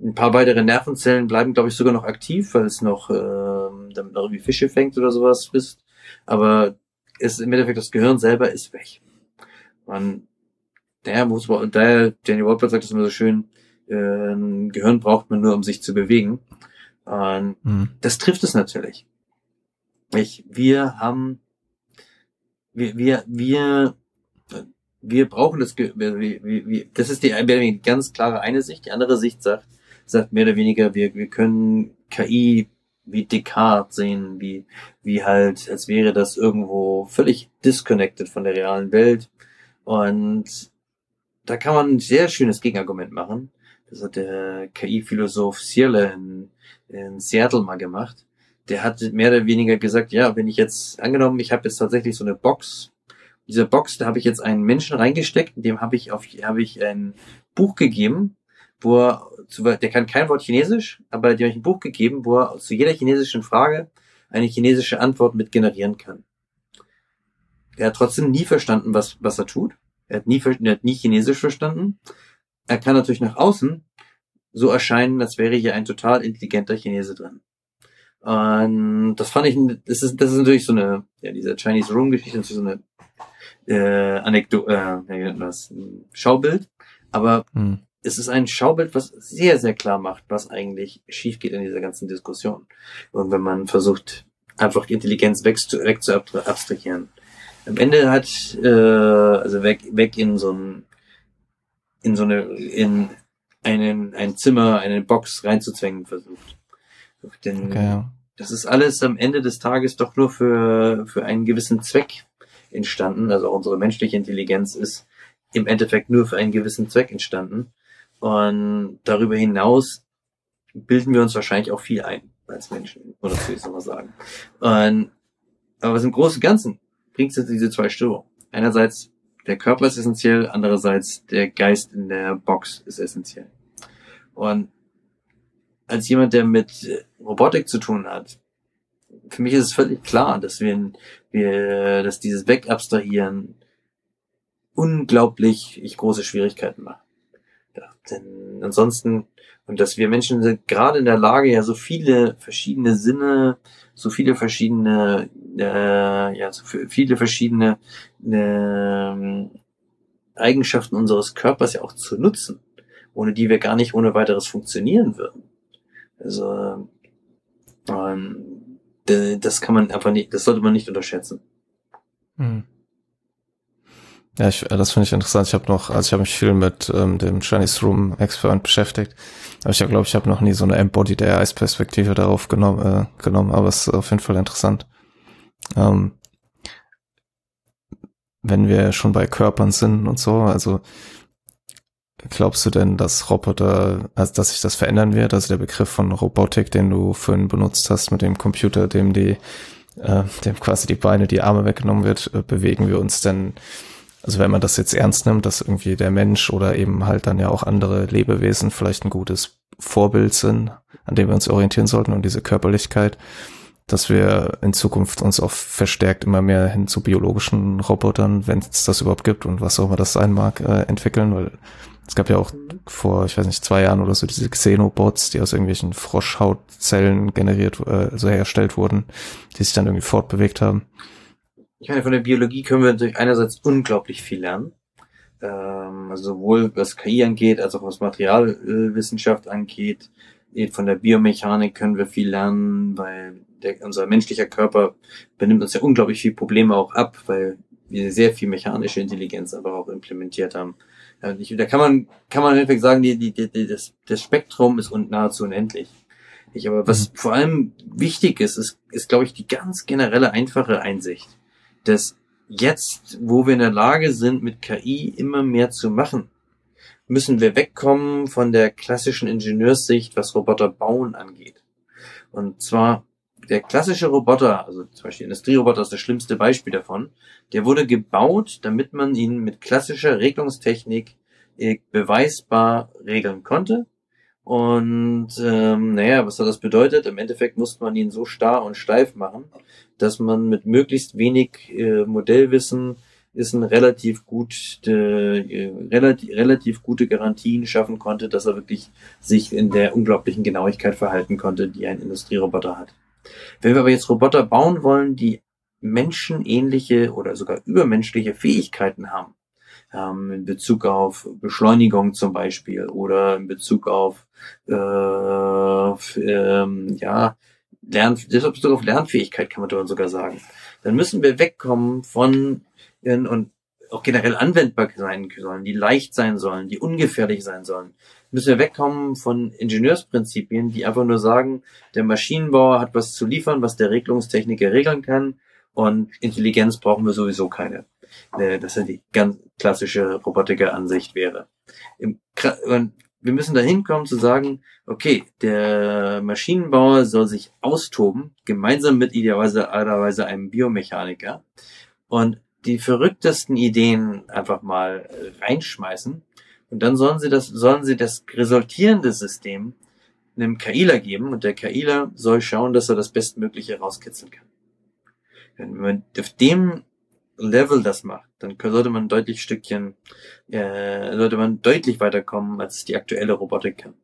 ein paar weitere Nervenzellen bleiben, glaube ich, sogar noch aktiv, weil es noch ähm, damit noch irgendwie Fische fängt oder sowas ist. Aber es im Endeffekt das Gehirn selber ist weg. Man, daher muss man, daher, Danny Wolpert sagt das immer so schön, ein Gehirn braucht man nur, um sich zu bewegen. Und mhm. das trifft es natürlich. Ich, wir haben, wir, wir, wir, wir brauchen das, wir, wir, wir, das ist die ganz klare eine Sicht. Die andere Sicht sagt, sagt mehr oder weniger, wir, wir können KI wie Descartes sehen, wie, wie halt, als wäre das irgendwo völlig disconnected von der realen Welt. Und da kann man ein sehr schönes Gegenargument machen. Das hat der KI-Philosoph Searle in, in Seattle mal gemacht. Der hat mehr oder weniger gesagt, ja, wenn ich jetzt, angenommen, ich habe jetzt tatsächlich so eine Box. In dieser Box, da habe ich jetzt einen Menschen reingesteckt, dem habe ich auf, habe ich ein Buch gegeben, wo er, der kann kein Wort Chinesisch, aber dem habe ich ein Buch gegeben, wo er zu jeder chinesischen Frage eine chinesische Antwort mit generieren kann. Er hat trotzdem nie verstanden, was, was er tut. Er hat nie, er hat nie Chinesisch verstanden. Er kann natürlich nach außen so erscheinen, als wäre hier ein total intelligenter Chinese drin. Und das fand ich, das ist, das ist natürlich so eine, ja, diese Chinese Room Geschichte, das ist so eine äh, Anekdote, äh, was, ein Schaubild. Aber hm es ist ein Schaubild, was sehr, sehr klar macht, was eigentlich schief geht in dieser ganzen Diskussion. Und wenn man versucht, einfach Intelligenz weg zu, weg zu abstrahieren. Am Ende hat, äh, also weg, weg in so ein, in so eine, in einen, ein Zimmer, eine Box reinzuzwängen versucht. Denn okay, ja. das ist alles am Ende des Tages doch nur für, für einen gewissen Zweck entstanden. Also auch unsere menschliche Intelligenz ist im Endeffekt nur für einen gewissen Zweck entstanden. Und darüber hinaus bilden wir uns wahrscheinlich auch viel ein als Menschen, oder so ich mal sagen. Und, aber was im Großen und Ganzen bringt es diese zwei Störungen. Einerseits der Körper ist essentiell, andererseits der Geist in der Box ist essentiell. Und als jemand, der mit Robotik zu tun hat, für mich ist es völlig klar, dass wir, wir dass dieses Wegabstrahieren unglaublich große Schwierigkeiten macht. Ja, denn ansonsten, und dass wir Menschen sind gerade in der Lage, ja so viele verschiedene Sinne, so viele verschiedene, äh, ja, so viele verschiedene äh, Eigenschaften unseres Körpers ja auch zu nutzen, ohne die wir gar nicht ohne weiteres funktionieren würden. Also ähm, das kann man einfach nicht, das sollte man nicht unterschätzen. Hm. Ja, ich, äh, das finde ich interessant. Ich habe noch, also ich habe mich viel mit ähm, dem Chinese Room Experiment beschäftigt. Aber ich glaube, ich habe noch nie so eine Embodied AI Perspektive darauf genommen, äh, genommen, aber es ist auf jeden Fall interessant. Ähm, wenn wir schon bei Körpern sind und so, also glaubst du denn, dass Roboter, also dass sich das verändern wird? Also der Begriff von Robotik, den du vorhin benutzt hast, mit dem Computer, dem die, äh, dem quasi die Beine, die Arme weggenommen wird, äh, bewegen wir uns denn also wenn man das jetzt ernst nimmt, dass irgendwie der Mensch oder eben halt dann ja auch andere Lebewesen vielleicht ein gutes Vorbild sind, an dem wir uns orientieren sollten und diese Körperlichkeit, dass wir in Zukunft uns auch verstärkt immer mehr hin zu biologischen Robotern, wenn es das überhaupt gibt und was auch immer das sein mag, äh, entwickeln, weil es gab ja auch vor, ich weiß nicht, zwei Jahren oder so diese Xenobots, die aus irgendwelchen Froschhautzellen generiert, äh, also hergestellt wurden, die sich dann irgendwie fortbewegt haben. Ich meine, von der Biologie können wir natürlich einerseits unglaublich viel lernen. Ähm, also sowohl was KI angeht, als auch was Materialwissenschaft angeht. Von der Biomechanik können wir viel lernen, weil der, unser menschlicher Körper benimmt uns ja unglaublich viel Probleme auch ab, weil wir sehr viel mechanische Intelligenz aber auch implementiert haben. Ich, da kann man, kann man einfach sagen, die, die, die, das, das Spektrum ist und nahezu unendlich. Ich, aber was mhm. vor allem wichtig ist, ist, ist, glaube ich, die ganz generelle einfache Einsicht dass jetzt, wo wir in der Lage sind, mit KI immer mehr zu machen, müssen wir wegkommen von der klassischen Ingenieurssicht, was Roboter bauen angeht. Und zwar der klassische Roboter, also zum Beispiel Industrieroboter ist das schlimmste Beispiel davon, der wurde gebaut, damit man ihn mit klassischer Regelungstechnik äh, beweisbar regeln konnte und ähm, naja, was hat das bedeutet? Im Endeffekt musste man ihn so starr und steif machen, dass man mit möglichst wenig äh, Modellwissen ist ein relativ gut äh, relativ, relativ gute Garantien schaffen konnte, dass er wirklich sich in der unglaublichen Genauigkeit verhalten konnte, die ein Industrieroboter hat. Wenn wir aber jetzt Roboter bauen wollen, die menschenähnliche oder sogar übermenschliche Fähigkeiten haben, ähm, in Bezug auf Beschleunigung zum Beispiel oder in Bezug auf äh, ähm, ja Lern, Bezug auf Lernfähigkeit kann man sogar sagen. Dann müssen wir wegkommen von und auch generell anwendbar sein sollen, die leicht sein sollen, die ungefährlich sein sollen. Müssen wir wegkommen von Ingenieursprinzipien, die einfach nur sagen, der Maschinenbauer hat was zu liefern, was der Regelungstechniker regeln kann und Intelligenz brauchen wir sowieso keine. Äh, dass er die ganz klassische Robotiker-Ansicht wäre. Wir müssen dahin kommen zu sagen, okay, der Maschinenbauer soll sich austoben, gemeinsam mit idealerweise einem Biomechaniker und die verrücktesten Ideen einfach mal reinschmeißen und dann sollen sie das, sollen sie das resultierende System einem KIler geben und der KIler soll schauen, dass er das Bestmögliche rauskitzeln kann. Wenn man auf dem Level das macht, dann sollte man deutlich Stückchen, äh, sollte man deutlich weiterkommen, als die aktuelle Robotik kann.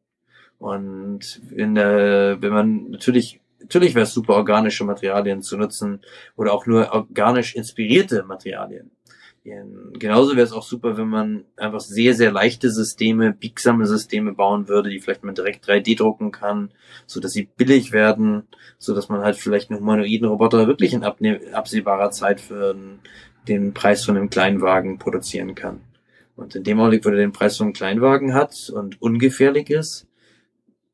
Und in der, wenn man natürlich, natürlich wäre es super, organische Materialien zu nutzen oder auch nur organisch inspirierte Materialien. Genauso wäre es auch super, wenn man einfach sehr, sehr leichte Systeme, biegsame Systeme bauen würde, die vielleicht man direkt 3D drucken kann, so dass sie billig werden, so dass man halt vielleicht einen humanoiden Roboter wirklich in absehbarer Zeit für den Preis von einem kleinen Wagen produzieren kann. Und in dem Augenblick, wo er den Preis von einem Kleinwagen hat und ungefährlich ist,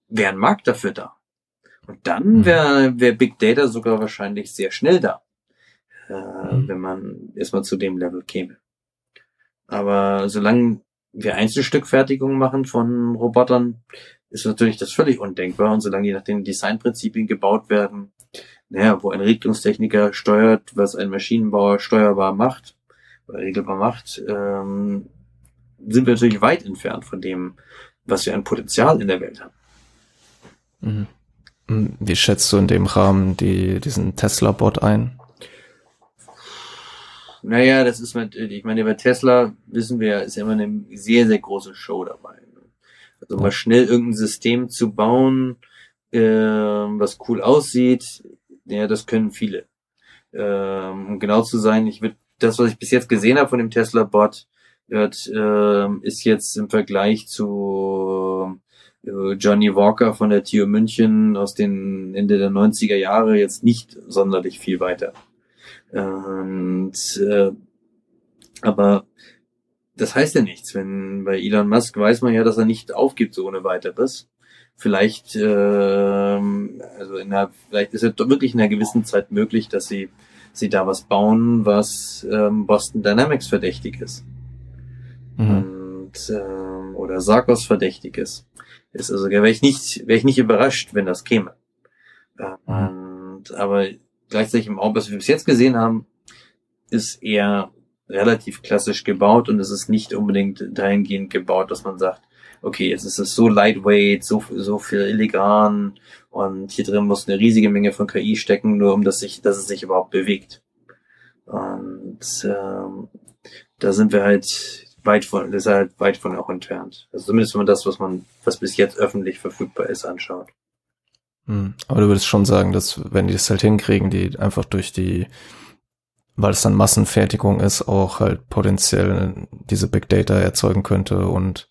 wäre ein Markt dafür da. Und dann mhm. wäre wär Big Data sogar wahrscheinlich sehr schnell da, äh, mhm. wenn man erstmal zu dem Level käme. Aber solange wir Einzelstückfertigungen machen von Robotern, ist natürlich das völlig undenkbar. Und solange je nach den Designprinzipien gebaut werden, naja, wo ein Regelungstechniker steuert, was ein Maschinenbauer steuerbar macht, oder regelbar macht, ähm, sind wir natürlich weit entfernt von dem, was wir an Potenzial in der Welt haben. Mhm. Wie schätzt du in dem Rahmen die, diesen Tesla-Bot ein? Naja, das ist mit, ich meine, bei Tesla wissen wir, ist ja immer eine sehr, sehr große Show dabei. Also mal schnell irgendein System zu bauen, äh, was cool aussieht, ja, das können viele. Ähm, um genau zu sein, ich würde das, was ich bis jetzt gesehen habe von dem Tesla-Bot, wird, äh, ist jetzt im Vergleich zu äh, Johnny Walker von der TU München aus den Ende der 90er Jahre jetzt nicht sonderlich viel weiter. Und, äh, aber das heißt ja nichts. Wenn bei Elon Musk weiß man ja, dass er nicht aufgibt so ohne weiteres. Vielleicht, äh, also in einer, vielleicht ist es wirklich in einer gewissen Zeit möglich, dass sie sie da was bauen, was ähm, Boston Dynamics verdächtig ist. Mhm. Und, ähm, oder Sarkos verdächtig ist. ist also wäre ich nicht, wäre ich nicht überrascht, wenn das käme. Mhm. Und, aber gleichzeitig im Auge, was wir bis jetzt gesehen haben, ist eher relativ klassisch gebaut und es ist nicht unbedingt dahingehend gebaut, dass man sagt, okay, jetzt ist es so lightweight, so, so viel illegalen und hier drin muss eine riesige Menge von KI stecken, nur um dass sich, dass es sich überhaupt bewegt. Und ähm, da sind wir halt weit von, das ist halt weit von auch entfernt. Also zumindest wenn man das, was man, was bis jetzt öffentlich verfügbar ist, anschaut. Hm. Aber du würdest schon sagen, dass wenn die es halt hinkriegen, die einfach durch die, weil es dann Massenfertigung ist, auch halt potenziell diese Big Data erzeugen könnte und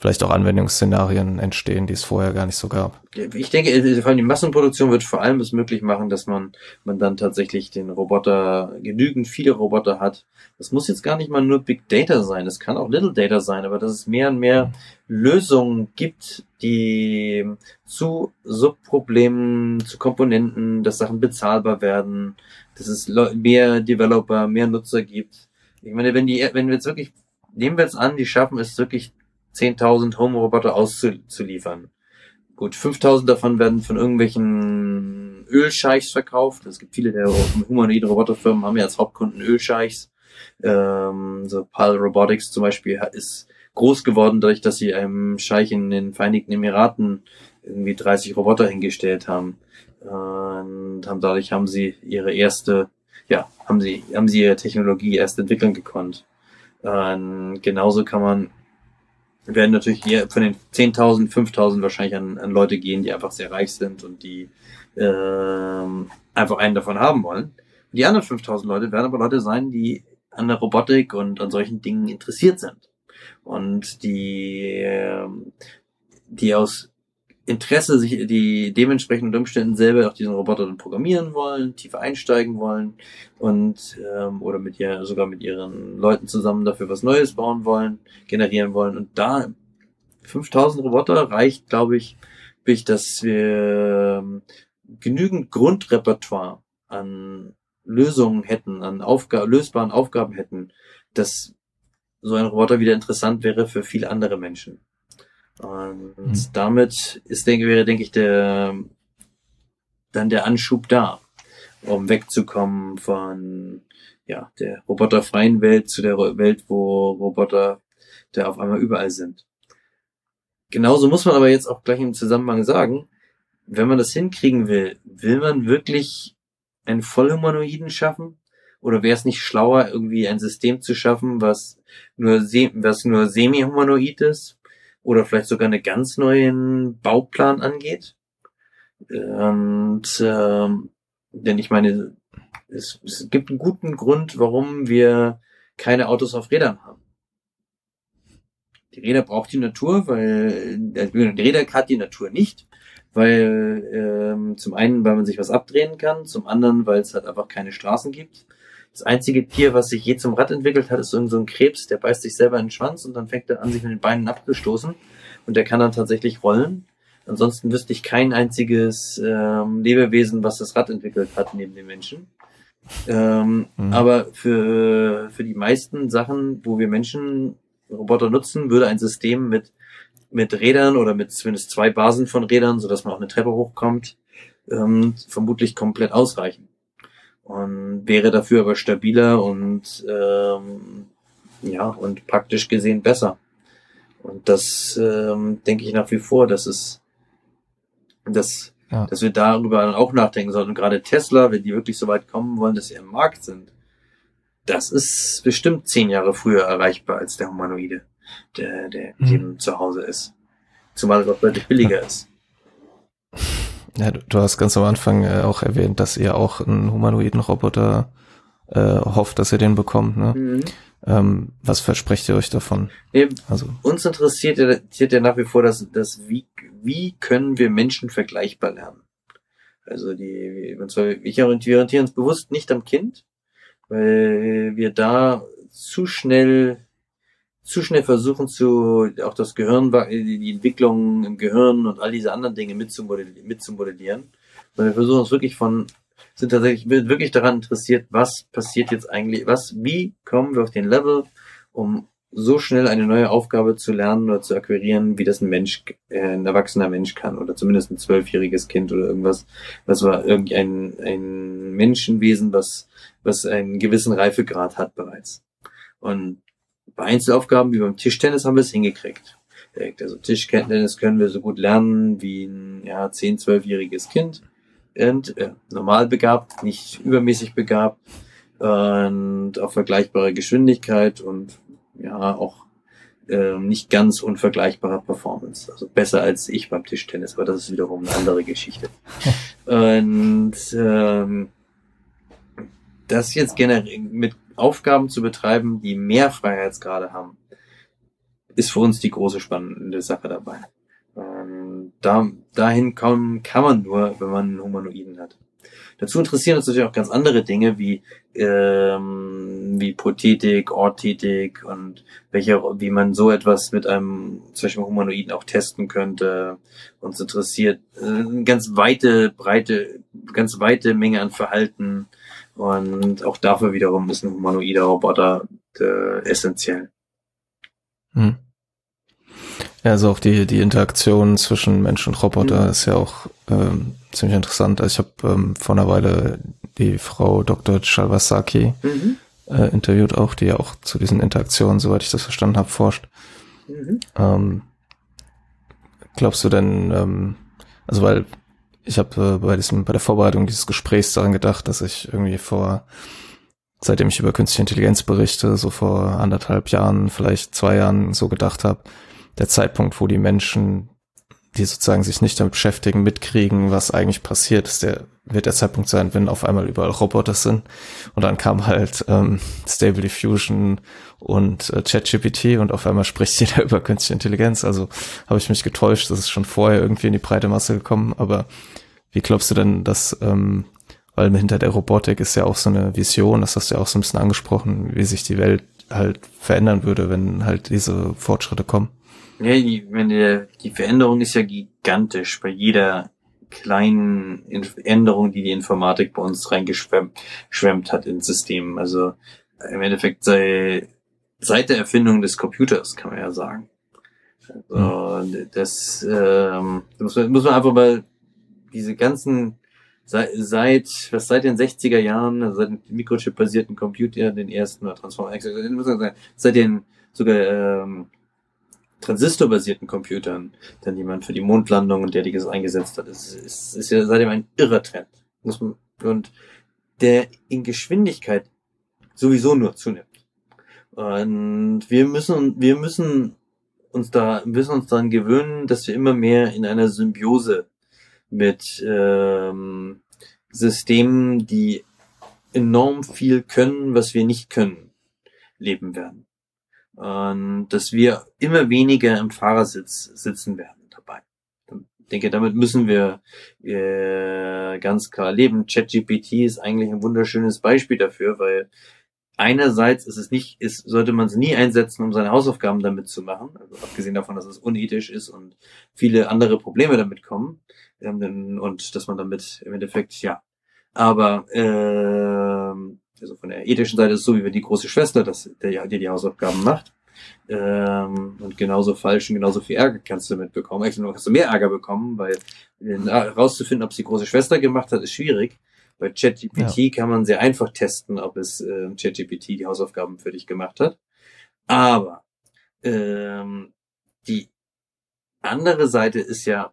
vielleicht auch Anwendungsszenarien entstehen, die es vorher gar nicht so gab. Ich denke, äh, vor allem die Massenproduktion wird vor allem es möglich machen, dass man, man dann tatsächlich den Roboter, genügend viele Roboter hat. Das muss jetzt gar nicht mal nur Big Data sein, das kann auch Little Data sein, aber dass es mehr und mehr Lösungen gibt, die zu Subproblemen, zu Komponenten, dass Sachen bezahlbar werden, dass es mehr Developer, mehr Nutzer gibt. Ich meine, wenn die, wenn wir jetzt wirklich, nehmen wir jetzt an, die schaffen es wirklich 10.000 Home-Roboter auszuliefern. Gut, 5.000 davon werden von irgendwelchen Ölscheichs verkauft. Es gibt viele der humanoiden Roboterfirmen, haben ja als Hauptkunden Ölscheichs. Ähm, so PAL Robotics zum Beispiel ist groß geworden, dadurch, dass sie einem Scheich in den Vereinigten Emiraten irgendwie 30 Roboter hingestellt haben. Und haben, dadurch haben sie ihre erste, ja, haben sie, haben sie ihre Technologie erst entwickeln gekonnt. Und genauso kann man werden natürlich hier von den 10.000, 5.000 wahrscheinlich an, an Leute gehen, die einfach sehr reich sind und die ähm, einfach einen davon haben wollen. Die anderen 5.000 Leute werden aber Leute sein, die an der Robotik und an solchen Dingen interessiert sind und die ähm, die aus Interesse sich die dementsprechend Umständen selber auch diesen Roboter dann programmieren wollen, tiefer einsteigen wollen und ähm, oder mit ihr sogar mit ihren Leuten zusammen dafür was Neues bauen wollen, generieren wollen und da 5000 Roboter reicht, glaube ich, bis dass wir ähm, genügend Grundrepertoire an Lösungen hätten, an Aufga lösbaren Aufgaben hätten, dass so ein Roboter wieder interessant wäre für viele andere Menschen. Und mhm. damit ist, denke, wäre, denke ich, der, dann der Anschub da, um wegzukommen von, ja, der roboterfreien Welt zu der Welt, wo Roboter da auf einmal überall sind. Genauso muss man aber jetzt auch gleich im Zusammenhang sagen, wenn man das hinkriegen will, will man wirklich einen Vollhumanoiden schaffen? Oder wäre es nicht schlauer, irgendwie ein System zu schaffen, was nur, was nur semi-humanoid ist, oder vielleicht sogar einen ganz neuen Bauplan angeht. Und ähm, denn ich meine, es, es gibt einen guten Grund, warum wir keine Autos auf Rädern haben. Die Räder braucht die Natur, weil äh, die Räder hat die Natur nicht, weil ähm, zum einen, weil man sich was abdrehen kann, zum anderen, weil es halt einfach keine Straßen gibt. Das einzige Tier, was sich je zum Rad entwickelt hat, ist so ein Krebs, der beißt sich selber in den Schwanz und dann fängt er an, sich mit den Beinen abgestoßen und der kann dann tatsächlich rollen. Ansonsten wüsste ich kein einziges ähm, Lebewesen, was das Rad entwickelt hat neben dem Menschen. Ähm, mhm. Aber für, für die meisten Sachen, wo wir Menschen Roboter nutzen, würde ein System mit, mit Rädern oder mit zumindest zwei Basen von Rädern, sodass man auch eine Treppe hochkommt, ähm, vermutlich komplett ausreichen. Und wäre dafür aber stabiler und ähm, ja, und praktisch gesehen besser. Und das ähm, denke ich nach wie vor, dass es dass, ja. dass wir darüber auch nachdenken sollten. Und gerade Tesla, wenn die wirklich so weit kommen wollen, dass sie im Markt sind, das ist bestimmt zehn Jahre früher erreichbar als der Humanoide, der, der mhm. eben zu Hause ist. Zumal es auch deutlich billiger ist. Ja, du, du hast ganz am Anfang äh, auch erwähnt, dass ihr auch einen humanoiden Roboter äh, hofft, dass ihr den bekommt. Ne? Mhm. Ähm, was versprecht ihr euch davon? Nee, also uns interessiert ja, interessiert ja nach wie vor, dass, dass wie, wie können wir Menschen vergleichbar lernen? Also die, und zwar, ich orientiere uns bewusst nicht am Kind, weil wir da zu schnell zu schnell versuchen zu auch das Gehirn die Entwicklung im Gehirn und all diese anderen Dinge mitzumodellieren, mitzumodellieren. Sondern wir versuchen uns wirklich von sind tatsächlich wirklich daran interessiert, was passiert jetzt eigentlich, was, wie kommen wir auf den Level, um so schnell eine neue Aufgabe zu lernen oder zu akquirieren, wie das ein Mensch, äh, ein erwachsener Mensch kann oder zumindest ein zwölfjähriges Kind oder irgendwas, was war irgendwie ein, ein Menschenwesen, was, was einen gewissen Reifegrad hat bereits. Und bei Einzelaufgaben wie beim Tischtennis haben wir es hingekriegt. Also Tischtennis können wir so gut lernen wie ein ja, 10-, 12-jähriges Kind und äh, normal begabt, nicht übermäßig begabt und auf vergleichbare Geschwindigkeit und ja auch äh, nicht ganz unvergleichbarer Performance. Also besser als ich beim Tischtennis, aber das ist wiederum eine andere Geschichte. und ähm, das jetzt generell mit Aufgaben zu betreiben, die mehr Freiheitsgrade haben, ist für uns die große spannende Sache dabei. Ähm, da, dahin kommen kann man nur, wenn man einen Humanoiden hat. Dazu interessieren uns natürlich auch ganz andere Dinge wie ähm, wie Prothetik, Orthetik und welche, wie man so etwas mit einem zum Beispiel Humanoiden auch testen könnte. Uns interessiert äh, eine ganz weite, breite, ganz weite Menge an Verhalten und auch dafür wiederum ist ein humanoider Roboter äh, essentiell. Hm. Ja, also auch die, die Interaktion zwischen Mensch und Roboter mhm. ist ja auch ähm, ziemlich interessant. Also ich habe ähm, vor einer Weile die Frau Dr. Chalvasaki mhm. äh, interviewt, auch die ja auch zu diesen Interaktionen, soweit ich das verstanden habe, forscht. Mhm. Ähm, glaubst du denn, ähm, also weil ich habe äh, bei diesem, bei der Vorbereitung dieses Gesprächs daran gedacht, dass ich irgendwie vor, seitdem ich über künstliche Intelligenz berichte, so vor anderthalb Jahren, vielleicht zwei Jahren so gedacht habe, der Zeitpunkt, wo die Menschen, die sozusagen sich nicht damit beschäftigen, mitkriegen, was eigentlich passiert, ist der, wird der Zeitpunkt sein, wenn auf einmal überall Roboter sind. Und dann kam halt ähm, Stable Diffusion und äh, ChatGPT und auf einmal spricht jeder über künstliche Intelligenz. Also habe ich mich getäuscht, das ist schon vorher irgendwie in die breite Masse gekommen. Aber wie glaubst du denn, dass, ähm, weil hinter der Robotik ist ja auch so eine Vision, das hast du ja auch so ein bisschen angesprochen, wie sich die Welt halt verändern würde, wenn halt diese Fortschritte kommen? Ja, die, wenn der, die Veränderung ist ja gigantisch bei jeder kleinen Änderung, die die Informatik bei uns reingeschwemmt hat ins System. Also im Endeffekt sei, seit der Erfindung des Computers, kann man ja sagen. Also, das ähm, muss, man, muss man einfach mal diese ganzen seit, was seit den 60er Jahren, also seit den Mikrochip-basierten Computer, den ersten oder Transformer, seit den sogar ähm, transistorbasierten Computern, dann die man für die Mondlandung und derliches eingesetzt hat, ist, ist, ist ja seitdem ein irrer Trend. Muss man, und der in Geschwindigkeit sowieso nur zunimmt. Und wir müssen, wir müssen uns da, müssen uns daran gewöhnen, dass wir immer mehr in einer Symbiose mit ähm, Systemen, die enorm viel können, was wir nicht können, leben werden dass wir immer weniger im Fahrersitz sitzen werden dabei. denke, damit müssen wir äh, ganz klar leben. ChatGPT ist eigentlich ein wunderschönes Beispiel dafür, weil einerseits ist es nicht, ist, sollte man es nie einsetzen, um seine Hausaufgaben damit zu machen. Also abgesehen davon, dass es unethisch ist und viele andere Probleme damit kommen. Ähm, und dass man damit im Endeffekt, ja. Aber äh, also von der ethischen Seite ist es so, wie wenn die große Schwester, das, der, die die Hausaufgaben macht. Ähm, und genauso falsch und genauso viel Ärger kannst du mitbekommen. Eigentlich kannst du mehr Ärger bekommen, weil herauszufinden, ob es die große Schwester gemacht hat, ist schwierig. Bei ChatGPT ja. kann man sehr einfach testen, ob es äh, ChatGPT die Hausaufgaben für dich gemacht hat. Aber ähm, die andere Seite ist ja,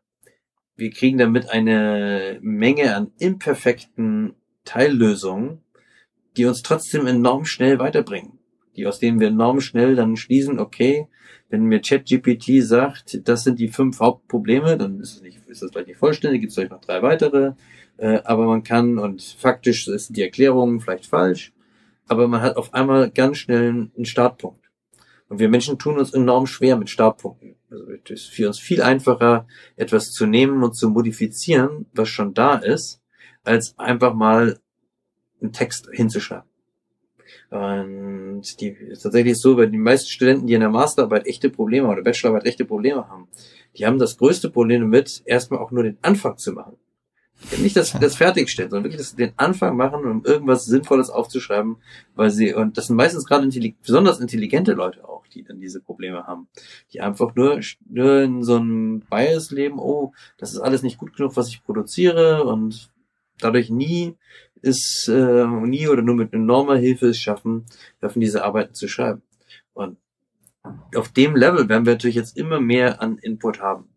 wir kriegen damit eine Menge an imperfekten Teillösungen, die uns trotzdem enorm schnell weiterbringen. Die, aus denen wir enorm schnell dann schließen, okay, wenn mir ChatGPT sagt, das sind die fünf Hauptprobleme, dann ist es nicht, ist das vielleicht nicht vollständig, gibt es vielleicht noch drei weitere, äh, aber man kann, und faktisch sind die Erklärungen vielleicht falsch, aber man hat auf einmal ganz schnell einen Startpunkt. Und wir Menschen tun uns enorm schwer mit Startpunkten. Also es ist für uns viel einfacher, etwas zu nehmen und zu modifizieren, was schon da ist, als einfach mal einen Text hinzuschreiben. Und die ist tatsächlich so, weil die meisten Studenten, die in der Masterarbeit echte Probleme oder Bachelorarbeit echte Probleme haben, die haben das größte Problem damit, erstmal auch nur den Anfang zu machen. Nicht das, das Fertigstellen, sondern wirklich das, den Anfang machen, um irgendwas Sinnvolles aufzuschreiben, weil sie, und das sind meistens gerade intelli besonders intelligente Leute auch, die dann diese Probleme haben. Die einfach nur, nur in so einem Bias leben, oh, das ist alles nicht gut genug, was ich produziere und dadurch nie ist, äh, nie oder nur mit enormer Hilfe es schaffen, schaffen diese Arbeiten zu schreiben. Und auf dem Level werden wir natürlich jetzt immer mehr an Input haben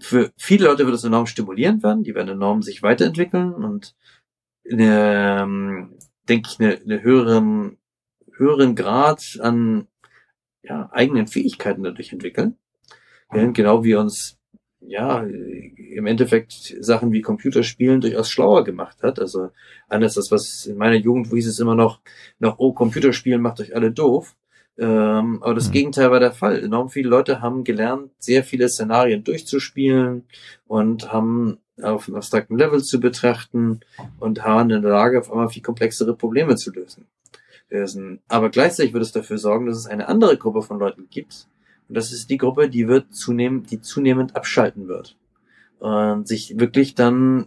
für viele Leute wird es enorm stimulierend werden, die werden enorm sich weiterentwickeln und eine, ähm, denke ich, eine, eine höheren, höheren Grad an ja, eigenen Fähigkeiten dadurch entwickeln. Während genau wie uns ja im Endeffekt Sachen wie Computerspielen durchaus schlauer gemacht hat. Also anders als was in meiner Jugend, wo hieß es immer noch, noch, oh, Computerspielen macht euch alle doof. Ähm, aber das mhm. Gegenteil war der Fall. Enorm viele Leute haben gelernt, sehr viele Szenarien durchzuspielen und haben auf einem abstrakten Level zu betrachten und waren in der Lage, auf einmal viel komplexere Probleme zu lösen. Aber gleichzeitig wird es dafür sorgen, dass es eine andere Gruppe von Leuten gibt. Und das ist die Gruppe, die wird zunehmend, die zunehmend abschalten wird. Und sich wirklich dann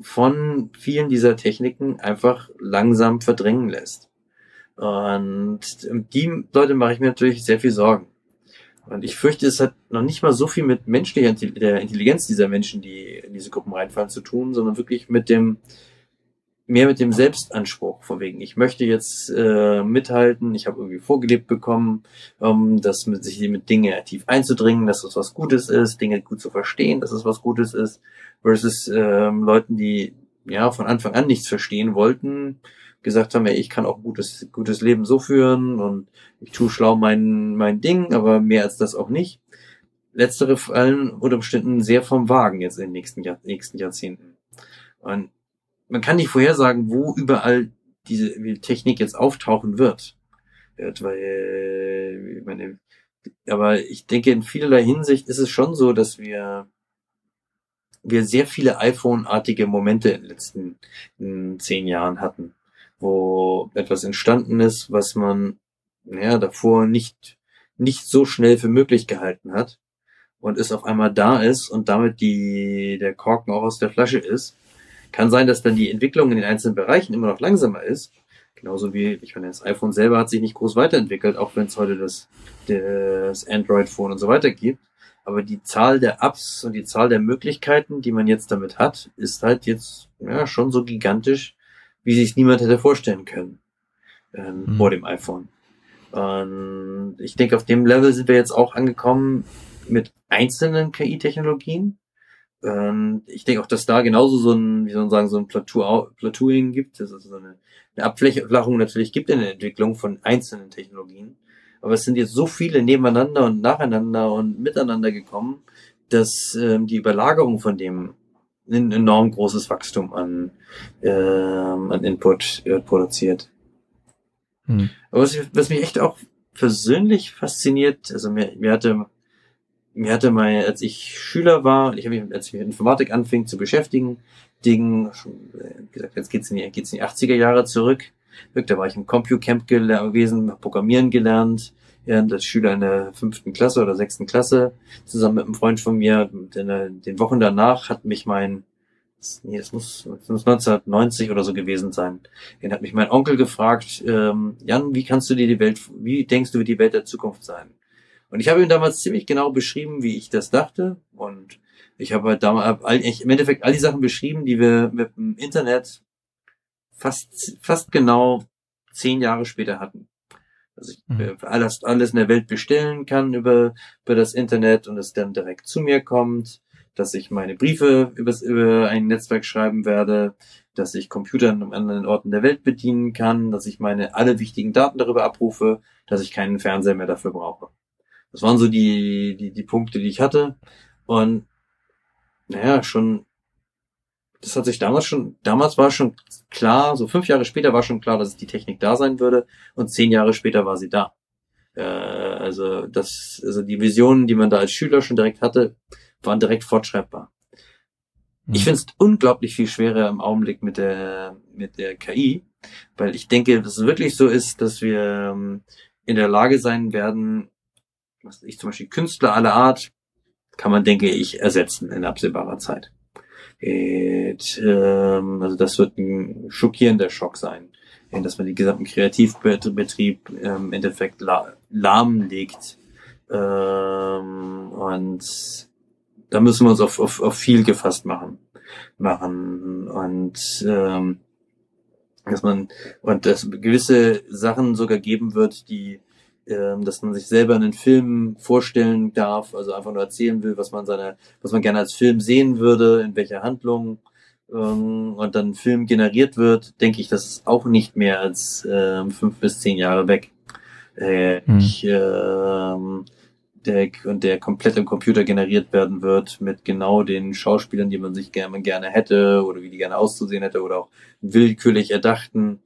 von vielen dieser Techniken einfach langsam verdrängen lässt. Und die Leute mache ich mir natürlich sehr viel Sorgen. Und ich fürchte, es hat noch nicht mal so viel mit menschlicher Intelligenz dieser Menschen, die in diese Gruppen reinfallen, zu tun, sondern wirklich mit dem mehr mit dem Selbstanspruch. Von wegen, ich möchte jetzt äh, mithalten, ich habe irgendwie vorgelebt bekommen, ähm, dass mit sich mit Dinge tief einzudringen, dass das was Gutes ist, Dinge gut zu verstehen, dass es was Gutes ist, versus ähm, Leuten, die ja von Anfang an nichts verstehen wollten, gesagt haben, ey, ich kann auch gutes, gutes Leben so führen und ich tue schlau mein, mein Ding, aber mehr als das auch nicht. Letztere fallen unter Umständen sehr vom Wagen jetzt in den nächsten, Jahr, nächsten Jahrzehnten. Und man kann nicht vorhersagen, wo überall diese Technik jetzt auftauchen wird. Weil, meine, aber ich denke, in vielerlei Hinsicht ist es schon so, dass wir wir sehr viele iPhone-artige Momente in den letzten in zehn Jahren hatten wo etwas entstanden ist, was man ja, davor nicht, nicht so schnell für möglich gehalten hat und es auf einmal da ist und damit die, der Korken auch aus der Flasche ist. Kann sein, dass dann die Entwicklung in den einzelnen Bereichen immer noch langsamer ist. Genauso wie, ich meine, das iPhone selber hat sich nicht groß weiterentwickelt, auch wenn es heute das, das Android-Phone und so weiter gibt. Aber die Zahl der Apps und die Zahl der Möglichkeiten, die man jetzt damit hat, ist halt jetzt ja, schon so gigantisch, wie sich niemand hätte vorstellen können ähm, mhm. vor dem iPhone. Und ich denke, auf dem Level sind wir jetzt auch angekommen mit einzelnen KI-Technologien. Und ich denke auch, dass da genauso so ein, wie soll man sagen, so ein Plateau, Plateauing gibt, dass es so eine, eine Abflächung natürlich gibt in der Entwicklung von einzelnen Technologien. Aber es sind jetzt so viele nebeneinander und nacheinander und miteinander gekommen, dass ähm, die Überlagerung von dem ein enorm großes Wachstum an, ähm, an Input äh, produziert. Hm. Aber was, was mich echt auch persönlich fasziniert, also mir, mir hatte mir hatte mal, als ich Schüler war, ich habe mich, als ich mit Informatik anfing zu beschäftigen, Dingen, schon, äh, wie gesagt, jetzt geht's in die, geht's in die 80er Jahre zurück. Da war ich im CompuCamp gewesen, habe Programmieren gelernt, während als Schüler in der fünften Klasse oder sechsten Klasse, zusammen mit einem Freund von mir. Den, den Wochen danach hat mich mein, nee, das muss, das muss 1990 oder so gewesen sein. Den hat mich mein Onkel gefragt, ähm, Jan, wie kannst du dir die Welt, wie denkst du, wird die Welt der Zukunft sein? Und ich habe ihm damals ziemlich genau beschrieben, wie ich das dachte. Und ich habe halt damals im Endeffekt all die Sachen beschrieben, die wir mit dem Internet fast, fast genau zehn Jahre später hatten. Also ich mhm. alles, alles in der Welt bestellen kann über, über das Internet und es dann direkt zu mir kommt, dass ich meine Briefe übers, über ein Netzwerk schreiben werde, dass ich Computer an anderen Orten der Welt bedienen kann, dass ich meine alle wichtigen Daten darüber abrufe, dass ich keinen Fernseher mehr dafür brauche. Das waren so die, die, die Punkte, die ich hatte. Und naja, schon, das hat sich damals schon, damals war schon klar, so fünf Jahre später war schon klar, dass die Technik da sein würde und zehn Jahre später war sie da. Äh, also das, also die Visionen, die man da als Schüler schon direkt hatte, waren direkt fortschreibbar. Ich mhm. finde es unglaublich viel schwerer im Augenblick mit der, mit der KI, weil ich denke, dass es wirklich so ist, dass wir ähm, in der Lage sein werden, was ich zum Beispiel Künstler aller Art, kann man, denke ich, ersetzen in absehbarer Zeit. Et, ähm, also das wird ein schockierender Schock sein, dass man den gesamten Kreativbetrieb ähm, im Endeffekt la lahmlegt. Ähm, und da müssen wir uns auf, auf, auf viel gefasst machen. machen. Und ähm, dass man und dass gewisse Sachen sogar geben wird, die ähm, dass man sich selber einen Film vorstellen darf, also einfach nur erzählen will, was man seine, was man gerne als Film sehen würde, in welcher Handlung ähm, und dann ein Film generiert wird, denke ich, das ist auch nicht mehr als äh, fünf bis zehn Jahre weg. Äh, hm. ich, äh, der, und der komplett im Computer generiert werden wird mit genau den Schauspielern, die man sich gerne, gerne hätte oder wie die gerne auszusehen hätte oder auch willkürlich erdachten.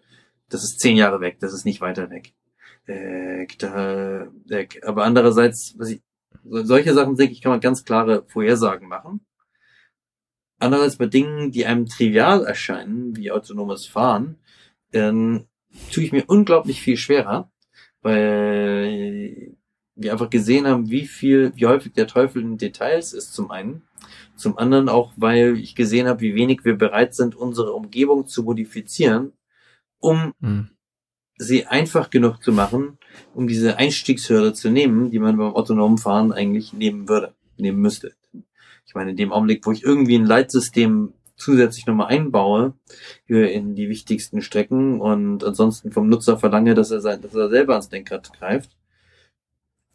Das ist zehn Jahre weg, das ist nicht weiter weg. Äh, da, äh, aber andererseits, was ich, solche Sachen, denke ich, kann man ganz klare Vorhersagen machen. Andererseits bei Dingen, die einem trivial erscheinen, wie autonomes Fahren, ähm, tue ich mir unglaublich viel schwerer, weil wir einfach gesehen haben, wie viel, wie häufig der Teufel in Details ist zum einen. Zum anderen auch, weil ich gesehen habe, wie wenig wir bereit sind, unsere Umgebung zu modifizieren, um mhm sie einfach genug zu machen, um diese Einstiegshürde zu nehmen, die man beim autonomen Fahren eigentlich nehmen würde, nehmen müsste. Ich meine, in dem Augenblick, wo ich irgendwie ein Leitsystem zusätzlich nochmal einbaue in die wichtigsten Strecken und ansonsten vom Nutzer verlange, dass er, sein, dass er selber ans Lenkrad greift,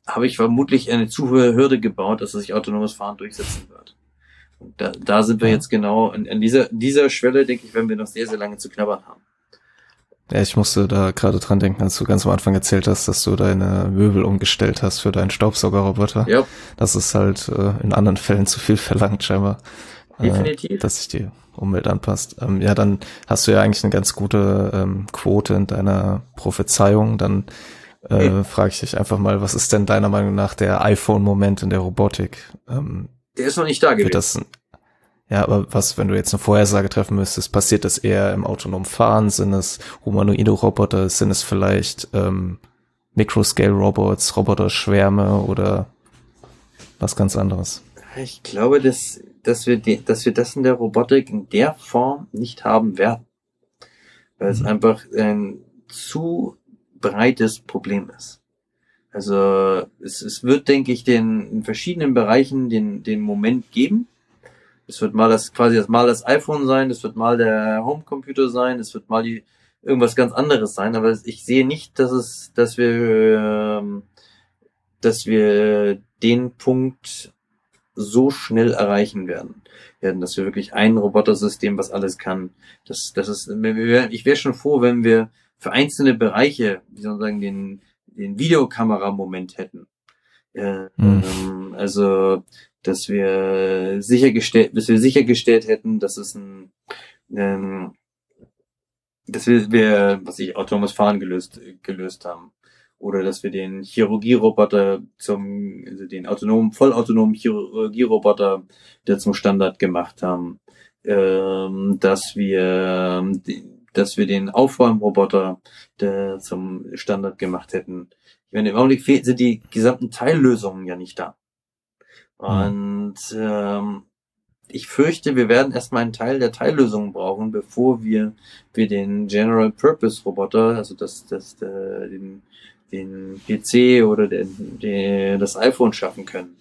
habe ich vermutlich eine zu hohe Hürde gebaut, dass er sich autonomes Fahren durchsetzen wird. Und da, da sind wir jetzt genau an, an dieser, dieser Schwelle, denke ich, werden wir noch sehr, sehr lange zu knabbern haben. Ja, ich musste da gerade dran denken, als du ganz am Anfang erzählt hast, dass du deine Möbel umgestellt hast für deinen Staubsaugerroboter. Ja. Das ist halt äh, in anderen Fällen zu viel verlangt, scheinbar. Äh, Definitiv. Äh, dass sich die Umwelt anpasst. Ähm, ja, dann hast du ja eigentlich eine ganz gute ähm, Quote in deiner Prophezeiung. Dann äh, mhm. frage ich dich einfach mal, was ist denn deiner Meinung nach der iPhone-Moment in der Robotik? Ähm, der ist noch nicht da gewesen. Wird das, ja, aber was, wenn du jetzt eine Vorhersage treffen müsstest, passiert das eher im autonomen Fahren? Sind es humanoide Roboter? Sind es vielleicht ähm, Microscale-Robots, Roboter-Schwärme oder was ganz anderes? Ich glaube, dass, dass, wir die, dass wir das in der Robotik in der Form nicht haben werden. Weil mhm. es einfach ein zu breites Problem ist. Also es, es wird, denke ich, den in verschiedenen Bereichen den, den Moment geben, es wird mal das quasi das mal das iPhone sein, es wird mal der Homecomputer sein, es wird mal die irgendwas ganz anderes sein, aber ich sehe nicht, dass es, dass wir, ähm, dass wir den Punkt so schnell erreichen werden, werden, dass wir wirklich ein Robotersystem, was alles kann. Das, das ist, ich wäre schon froh, wenn wir für einzelne Bereiche, wie soll man sagen, den, den Videokameramoment hätten. Äh, mhm. ähm, also dass wir sichergestellt, dass wir sichergestellt hätten, dass es ein, ähm, dass wir, wir, was ich autonomes Fahren gelöst, gelöst haben. oder dass wir den Chirurgieroboter zum, also den autonomen, vollautonomen Chirurgieroboter, der zum Standard gemacht haben, ähm, dass wir, dass wir den Aufräumroboter, der zum Standard gemacht hätten. Ich meine, im Augenblick sind die gesamten Teillösungen ja nicht da. Mhm. Und ähm, ich fürchte, wir werden erstmal einen Teil der Teillösungen brauchen, bevor wir, wir den General Purpose Roboter, also das, das, der, den, den PC oder den, den, das iPhone schaffen können.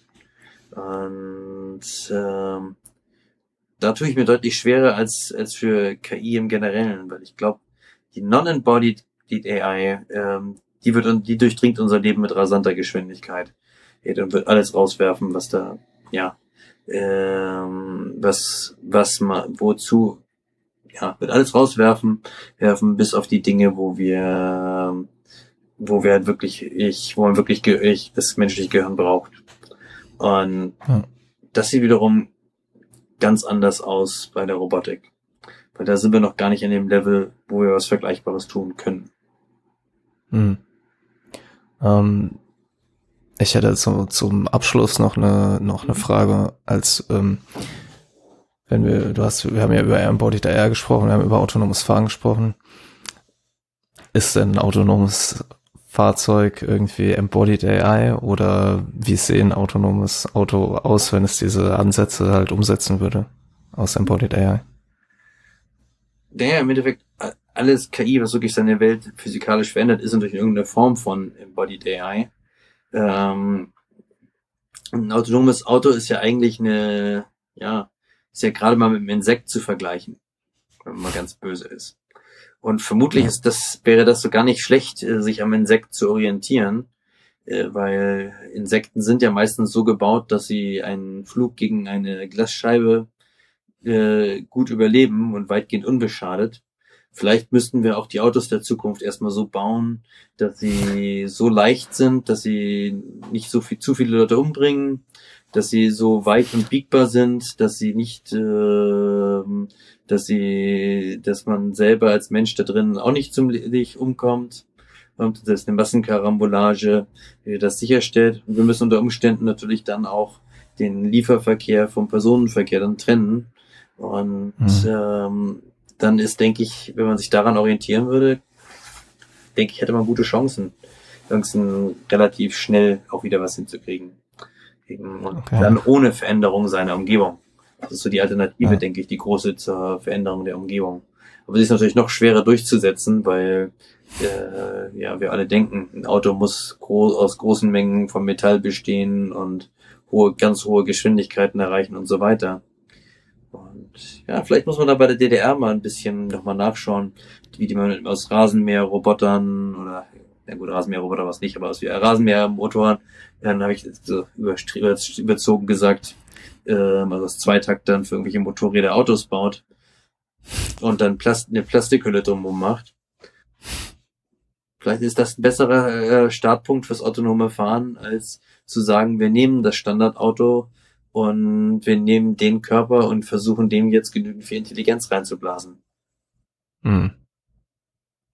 Und ähm, da tue ich mir deutlich schwerer als, als für KI im Generellen, weil ich glaube, die Non-Embodied AI, ähm, die wird die durchdringt unser Leben mit rasanter Geschwindigkeit. Ja, und wird alles rauswerfen, was da, ja, ähm, was, was man, wozu, ja, wird alles rauswerfen, werfen, bis auf die Dinge, wo wir, wo wir halt wirklich, ich, wo man wirklich ich, das menschliche Gehirn braucht. Und hm. das sieht wiederum ganz anders aus bei der Robotik. Weil da sind wir noch gar nicht in dem Level, wo wir was Vergleichbares tun können. Hm. Ähm, ich hätte so, zum Abschluss noch eine, noch eine Frage, als ähm, wenn wir, du hast, wir haben ja über Embodied AR gesprochen, wir haben über autonomes Fahren gesprochen. Ist denn ein autonomes Fahrzeug irgendwie Embodied AI oder wie sehen autonomes Auto aus, wenn es diese Ansätze halt umsetzen würde aus Embodied AI? Naja, im Endeffekt alles KI, was wirklich seine Welt physikalisch verändert, ist natürlich irgendeine Form von Embodied AI. Ähm, ein autonomes Auto ist ja eigentlich eine, ja, ist ja gerade mal mit einem Insekt zu vergleichen, wenn man ganz böse ist. Und vermutlich ist das, wäre das so gar nicht schlecht, äh, sich am Insekt zu orientieren, äh, weil Insekten sind ja meistens so gebaut, dass sie einen Flug gegen eine Glasscheibe äh, gut überleben und weitgehend unbeschadet. Vielleicht müssten wir auch die Autos der Zukunft erstmal so bauen, dass sie so leicht sind, dass sie nicht so viel zu viele Leute umbringen, dass sie so weich und biegbar sind, dass sie nicht, äh, dass sie, dass man selber als Mensch da drin auch nicht zum Licht umkommt. Und das ist eine Massenkarambolage, die das sicherstellt. Und wir müssen unter Umständen natürlich dann auch den Lieferverkehr vom Personenverkehr dann trennen. Und mhm. ähm, dann ist, denke ich, wenn man sich daran orientieren würde, denke ich, hätte man gute Chancen, irgendwann relativ schnell auch wieder was hinzukriegen. Und okay. dann ohne Veränderung seiner Umgebung. Das ist so die Alternative, ja. denke ich, die große zur Veränderung der Umgebung. Aber sie ist natürlich noch schwerer durchzusetzen, weil äh, ja wir alle denken, ein Auto muss groß, aus großen Mengen von Metall bestehen und hohe, ganz hohe Geschwindigkeiten erreichen und so weiter. Ja, vielleicht muss man da bei der DDR mal ein bisschen nochmal nachschauen, wie die man aus Rasenmäherrobotern oder, ja gut, Rasenmäherroboter war es nicht, aber aus Rasenmähermotoren, dann habe ich so überzogen gesagt, ähm, also aus Zweitaktern für irgendwelche Motorräder Autos baut und dann Plast eine Plastikhülle drumherum macht. Vielleicht ist das ein besserer äh, Startpunkt fürs autonome Fahren, als zu sagen, wir nehmen das Standardauto und wir nehmen den Körper und versuchen dem jetzt genügend viel Intelligenz reinzublasen. Hm.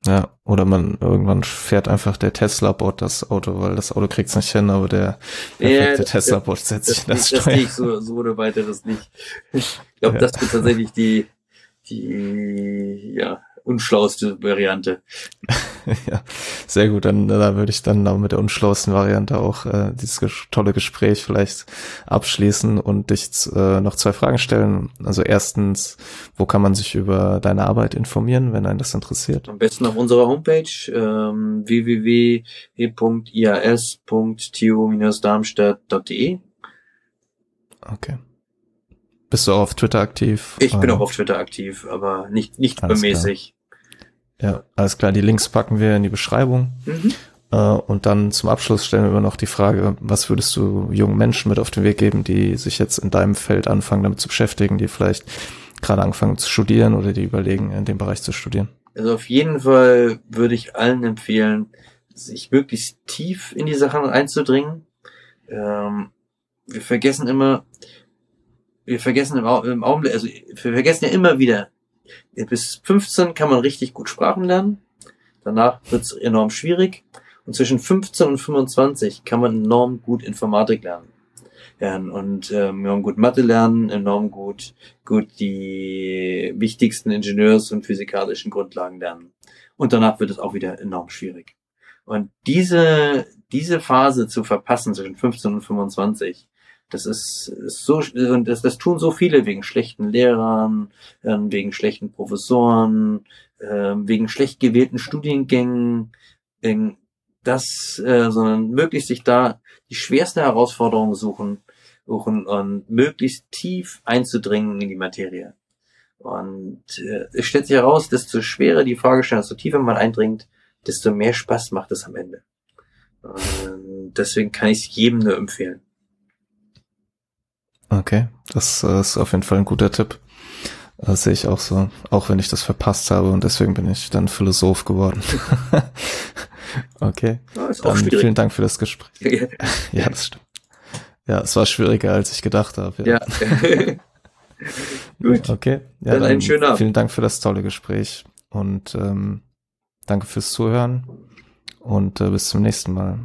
Ja, oder man irgendwann fährt einfach der Tesla-Bot das Auto, weil das Auto kriegt's nicht hin, aber der perfekte ja, Tesla-Bot setzt sich das, das Steuer. Das so, so oder weiteres nicht. Ich glaube, ja. das wird tatsächlich die, die, ja, unschlauste Variante. ja, sehr gut. Dann da würde ich dann mit der unschlausten Variante auch äh, dieses tolle Gespräch vielleicht abschließen und dich äh, noch zwei Fragen stellen. Also erstens, wo kann man sich über deine Arbeit informieren, wenn einen das interessiert? Am besten auf unserer Homepage ähm, www.ias.tu-darmstadt.de. Okay. Bist du auch auf Twitter aktiv? Ich bin auch auf Twitter aktiv, aber nicht, nicht übermäßig. Ja, alles klar. Die Links packen wir in die Beschreibung. Mhm. Äh, und dann zum Abschluss stellen wir immer noch die Frage, was würdest du jungen Menschen mit auf den Weg geben, die sich jetzt in deinem Feld anfangen, damit zu beschäftigen, die vielleicht gerade anfangen zu studieren oder die überlegen, in dem Bereich zu studieren? Also auf jeden Fall würde ich allen empfehlen, sich möglichst tief in die Sachen einzudringen. Ähm, wir vergessen immer, wir vergessen im, im Augenblick, also wir vergessen ja immer wieder, bis 15 kann man richtig gut Sprachen lernen. Danach wird's enorm schwierig. Und zwischen 15 und 25 kann man enorm gut Informatik lernen. Ja, und ähm, enorm gut Mathe lernen, enorm gut, gut die wichtigsten Ingenieurs- und physikalischen Grundlagen lernen. Und danach wird es auch wieder enorm schwierig. Und diese, diese Phase zu verpassen zwischen 15 und 25, das ist, ist so, das, das tun so viele wegen schlechten Lehrern, ähm, wegen schlechten Professoren, ähm, wegen schlecht gewählten Studiengängen, wegen das, äh, sondern möglichst sich da die schwerste Herausforderung suchen, suchen und möglichst tief einzudringen in die Materie. Und äh, es stellt sich heraus, desto schwerer die Fragestellung, desto tiefer man eindringt, desto mehr Spaß macht es am Ende. Und deswegen kann ich es jedem nur empfehlen. Okay, das äh, ist auf jeden Fall ein guter Tipp. Das sehe ich auch so, auch wenn ich das verpasst habe und deswegen bin ich dann Philosoph geworden. okay, ja, dann vielen Dank für das Gespräch. ja, das stimmt. Ja, es war schwieriger, als ich gedacht habe. Ja. ja. Gut. Okay, ja, dann, dann einen schönen Abend. Vielen Dank für das tolle Gespräch und ähm, danke fürs Zuhören und äh, bis zum nächsten Mal.